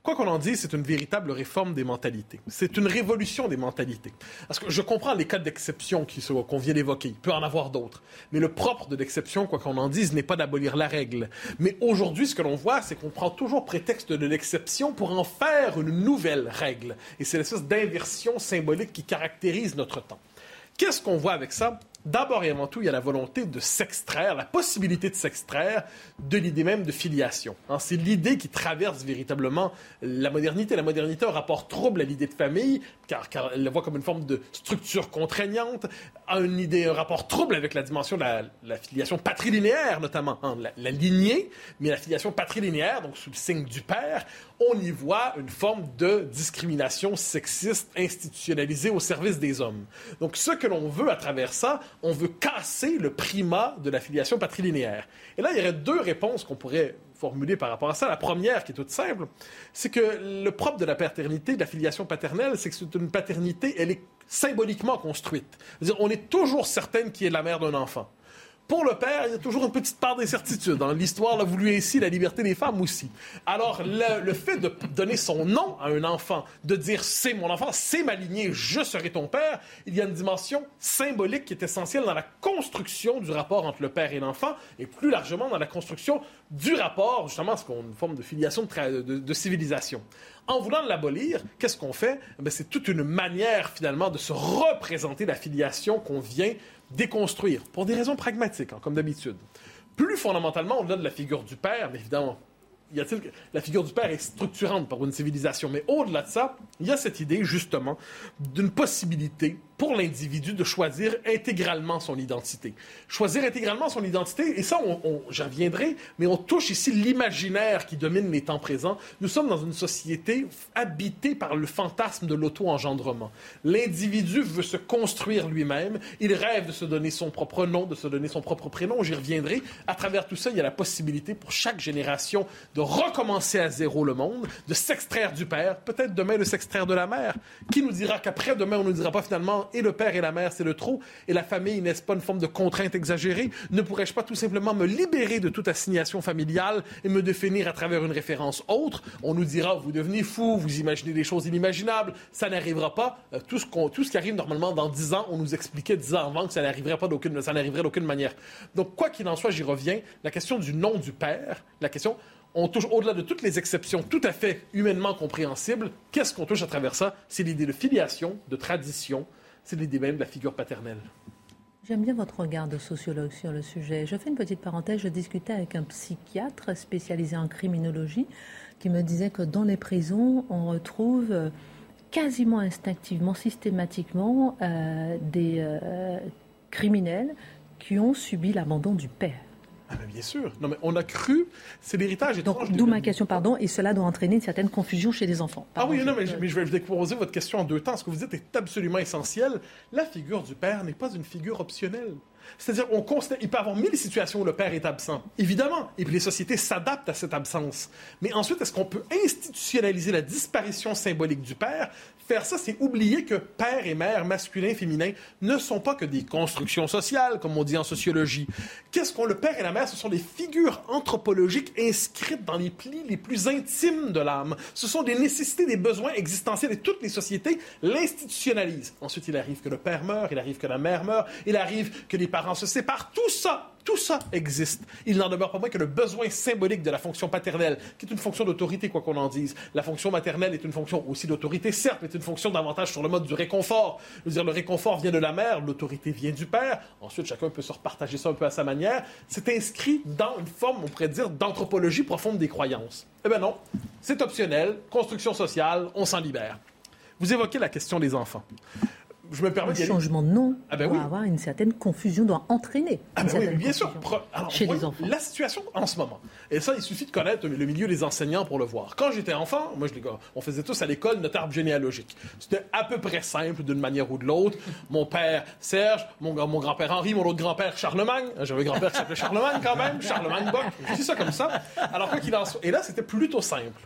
Quoi qu'on en dise, c'est une véritable réforme des mentalités. C'est une révolution des mentalités. Parce que je comprends les cas d'exception qu'on vient d'évoquer. Il peut en avoir d'autres. Mais le propre de l'exception, quoi qu'on en dise, n'est pas d'abolir la règle. Mais aujourd'hui, ce que l'on voit, c'est qu'on prend toujours prétexte de l'exception pour en faire une nouvelle règle. Et c'est l'espèce d'inversion symbolique qui caractérise notre temps. Qu'est-ce qu'on voit avec ça? D'abord et avant tout, il y a la volonté de s'extraire, la possibilité de s'extraire de l'idée même de filiation. Hein, c'est l'idée qui traverse véritablement la modernité. La modernité a un rapport trouble à l'idée de famille, car, elle la voit comme une forme de structure contraignante, a une idée, un rapport trouble avec la dimension de la, filiation patrilinéaire, notamment, hein, la, la, lignée, mais la filiation patrilinéaire, donc sous le signe du père, on y voit une forme de discrimination sexiste institutionnalisée au service des hommes. Donc, ce que l'on veut à travers ça, on veut casser le primat de la filiation patrilinéaire. Et là, il y aurait deux réponses qu'on pourrait formuler par rapport à ça. La première, qui est toute simple, c'est que le propre de la paternité, de la filiation paternelle, c'est que c'est une paternité, elle est symboliquement construite. on est toujours certaine qui est la mère d'un enfant. Pour le père, il y a toujours une petite part d'incertitude. Dans L'histoire l'a voulu ainsi, la liberté des femmes aussi. Alors, le, fait de donner son nom à un enfant, de dire c'est mon enfant, c'est ma lignée, je serai ton père, il y a une dimension symbolique qui est essentielle dans la construction du rapport entre le père et l'enfant, et plus largement dans la construction du rapport, justement, ce qu'on une forme de filiation de, de civilisation. En voulant l'abolir, qu'est-ce qu'on fait? Eh c'est toute une manière, finalement, de se représenter la filiation qu'on vient déconstruire, pour des raisons pragmatiques, hein, comme d'habitude. Plus fondamentalement, au-delà de la figure du père, évidemment, y a-t-il la figure du père est structurante pour une civilisation, mais au-delà de ça, il y a cette idée justement d'une possibilité pour l'individu de choisir intégralement son identité. Choisir intégralement son identité, et ça, on, j'en viendrai, mais on touche ici l'imaginaire qui domine les temps présents. Nous sommes dans une société habitée par le fantasme de l'auto-engendrement. L'individu veut se construire lui-même, il rêve de se donner son propre nom, de se donner son propre prénom, j'y reviendrai. À travers tout ça, il y a la possibilité pour chaque génération de recommencer à zéro le monde, de s'extraire du père, peut-être demain de s'extraire de la mère. Qui nous dira qu'après demain, on ne nous dira pas finalement et le père et la mère, c'est le trop, et la famille, n'est-ce pas une forme de contrainte exagérée? Ne pourrais-je pas tout simplement me libérer de toute assignation familiale et me définir à travers une référence autre? On nous dira, vous devenez fou, vous imaginez des choses inimaginables, ça n'arrivera pas. Euh, tout, ce qui arrive normalement dans dix ans, on nous expliquait dix ans avant que ça n'arriverait pas d'aucune, ça n'arriverait d'aucune manière. Donc, quoi qu'il en soit, j'y reviens, la question du nom du père, la question, on touche au-delà de toutes les exceptions tout à fait humainement compréhensibles. Qu'est-ce qu'on touche à travers ça? C'est l'idée de filiation, de tradition, c'est l'idée même de la figure paternelle. J'aime bien votre regard de sociologue sur le sujet. Je fais une petite parenthèse. Je discutais avec un psychiatre spécialisé en criminologie qui me disait que dans les prisons, on retrouve quasiment instinctivement, systématiquement, euh, des euh, criminels qui ont subi l'abandon du père. Ah, bien sûr. Non, mais on a cru, c'est l'héritage Donc, d'où ma question, pardon, et cela doit entraîner une certaine confusion chez les enfants. ah oui, non, mais, je, mais je vais décomposer votre question en deux temps. Ce que vous dites est absolument essentiel. La figure du père n'est pas une figure optionnelle. C'est-à-dire, on constate, il peut y avoir mille situations où le père est absent, évidemment, et puis les sociétés s'adaptent à cette absence. Mais ensuite, est-ce qu'on peut institutionnaliser la disparition symbolique du père Faire ça, c'est oublier que père et mère, masculin, féminin, ne sont pas que des constructions sociales, comme on dit en sociologie. Qu'est-ce qu'on le père et la mère Ce sont des figures anthropologiques inscrites dans les plis les plus intimes de l'âme. Ce sont des nécessités, des besoins existentiels et toutes les sociétés l'institutionnalisent. Ensuite, il arrive que le père meurt, il arrive que la mère meurt, il arrive que les parents se séparent. Tout ça tout ça existe. Il n'en demeure pas moins que le besoin symbolique de la fonction paternelle, qui est une fonction d'autorité, quoi qu'on en dise. La fonction maternelle est une fonction aussi d'autorité, certes, mais est une fonction davantage sur le mode du réconfort. Dire, le réconfort vient de la mère, l'autorité vient du père. Ensuite, chacun peut se repartager ça un peu à sa manière. C'est inscrit dans une forme, on pourrait dire, d'anthropologie profonde des croyances. Eh bien non, c'est optionnel, construction sociale, on s'en libère. Vous évoquez la question des enfants je me permets Le changement de nom ah ben doit avoir une certaine confusion, doit entraîner ah ben oui, bien sûr. chez les enfants. La situation en ce moment, et ça, il suffit de connaître le milieu des enseignants pour le voir. Quand j'étais enfant, moi, je, on faisait tous à l'école notre arbre généalogique. C'était à peu près simple d'une manière ou de l'autre. Mon père, Serge, mon, mon grand-père Henri, mon autre grand-père, Charlemagne. J'avais un grand-père qui s'appelait Charlemagne quand même, Charlemagne Bock. Je dis ça comme ça. Alors, quoi qu'il en soit. Et là, c'était plutôt simple.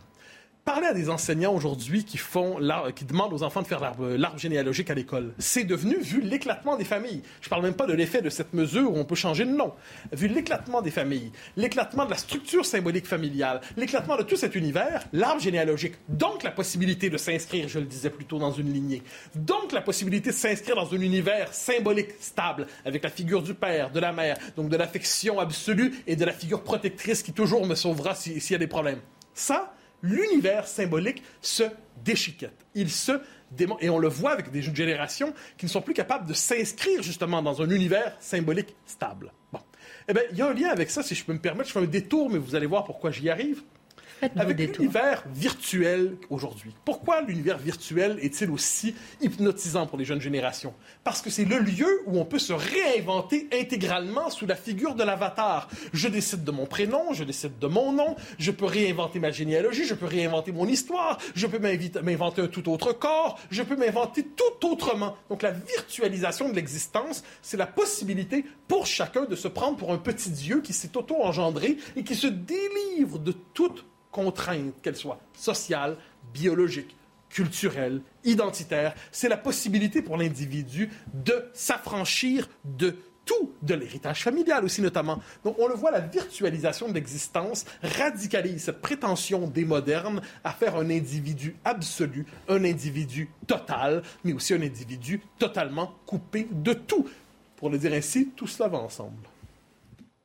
Parlez à des enseignants aujourd'hui qui font qui demandent aux enfants de faire l'arbre généalogique à l'école. C'est devenu, vu l'éclatement des familles, je parle même pas de l'effet de cette mesure où on peut changer de nom, vu l'éclatement des familles, l'éclatement de la structure symbolique familiale, l'éclatement de tout cet univers, l'arbre généalogique, donc la possibilité de s'inscrire, je le disais plus tôt, dans une lignée, donc la possibilité de s'inscrire dans un univers symbolique stable, avec la figure du père, de la mère, donc de l'affection absolue et de la figure protectrice qui toujours me sauvera s'il y a des problèmes. Ça, l'univers symbolique se déchiquette. Il se démonte. Et on le voit avec des jeunes générations qui ne sont plus capables de s'inscrire justement dans un univers symbolique stable. Bon. Eh bien, il y a un lien avec ça, si je peux me permettre. Je fais un détour, mais vous allez voir pourquoi j'y arrive avec l'univers virtuel aujourd'hui. Pourquoi l'univers virtuel est-il aussi hypnotisant pour les jeunes générations? Parce que c'est le lieu où on peut se réinventer intégralement sous la figure de l'avatar. Je décide de mon prénom, je décide de mon nom, je peux réinventer ma généalogie, je peux réinventer mon histoire, je peux m'inventer un tout autre corps, je peux m'inventer tout autrement. Donc la virtualisation de l'existence, c'est la possibilité pour chacun de se prendre pour un petit dieu qui s'est auto-engendré et qui se délivre de toute contraintes, qu'elles soient sociales, biologiques, culturelles, identitaires. C'est la possibilité pour l'individu de s'affranchir de tout, de l'héritage familial aussi notamment. Donc on le voit, la virtualisation de l'existence radicalise cette prétention des modernes à faire un individu absolu, un individu total, mais aussi un individu totalement coupé de tout. Pour le dire ainsi, tout cela va ensemble.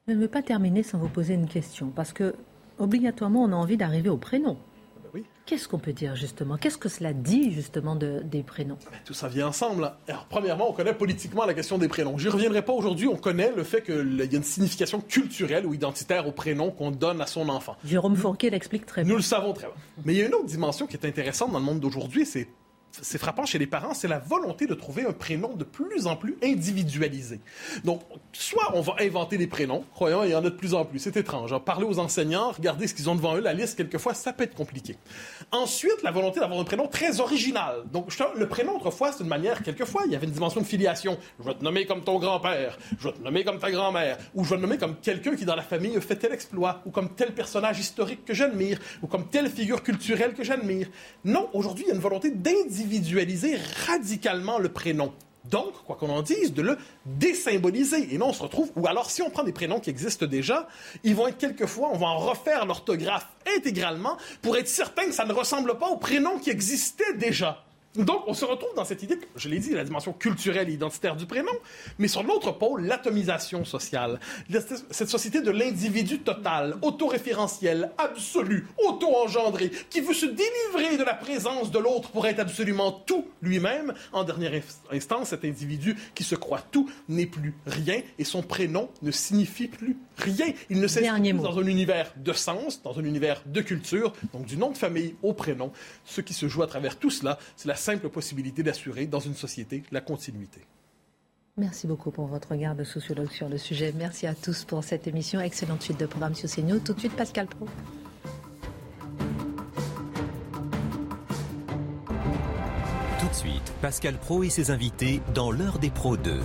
Je ne veux pas terminer sans vous poser une question, parce que obligatoirement, on a envie d'arriver au prénom. Ah ben Qu'est-ce qu'on peut dire justement? Qu'est-ce que cela dit justement des prénoms? Ben, Tout ça vient ensemble. Hein. Alors, premièrement, on connaît politiquement la question des prénoms. Je n'y reviendrai pas aujourd'hui. On connaît le fait qu'il y a une signification culturelle ou identitaire au prénom qu'on donne à son enfant. Jérôme Fourquet l'explique très bien. Nous le savons très bien. Mais il y a une autre dimension qui est intéressante dans le monde d'aujourd'hui, c'est c'est frappant chez les parents, c'est la volonté de trouver un prénom de plus en plus individualisé. Donc, soit on va inventer des prénoms, croyons, il y en a de plus en plus, c'est étrange. Parler aux enseignants, regarder ce qu'ils ont devant eux, la liste, quelquefois, ça peut être compliqué. Ensuite, la volonté d'avoir un prénom très original. Donc, le prénom, autrefois, c'est une manière, quelquefois, il y avait une dimension de filiation. Je vais te nommer comme ton grand-père, je vais te nommer comme ta grand-mère, ou je vais te nommer comme quelqu'un qui, dans la famille, fait tel exploit, ou comme tel personnage historique que j'admire, ou comme telle figure culturelle que j'admire. Non, aujourd'hui, il y a une volonté d'individualiser individualiser radicalement le prénom. Donc, quoi qu'on en dise, de le désymboliser. Et non, on se retrouve, ou alors si on prend des prénoms qui existent déjà, ils vont être quelquefois, on va en refaire l'orthographe intégralement pour être certain que ça ne ressemble pas au prénom qui existait déjà. Donc, on se retrouve dans cette idée, je l'ai dit, la dimension culturelle et identitaire du prénom, mais sur l'autre pôle, l'atomisation sociale. Cette société de l'individu total, autoréférentiel, absolu, auto-engendré, qui veut se délivrer de la présence de l'autre pour être absolument tout lui-même. En dernière instance, cet individu qui se croit tout n'est plus rien et son prénom ne signifie plus rien. Il ne s'inscrit dans un univers de sens, dans un univers de culture, donc du nom de famille au prénom. Ce qui se joue à travers tout cela, c'est la simple possibilité d'assurer dans une société la continuité. Merci beaucoup pour votre regard de sociologue sur le sujet. Merci à tous pour cette émission. Excellente suite de programme sur CNews. Tout de suite, Pascal Pro. Tout de suite, Pascal Pro et ses invités dans l'heure des pros 2.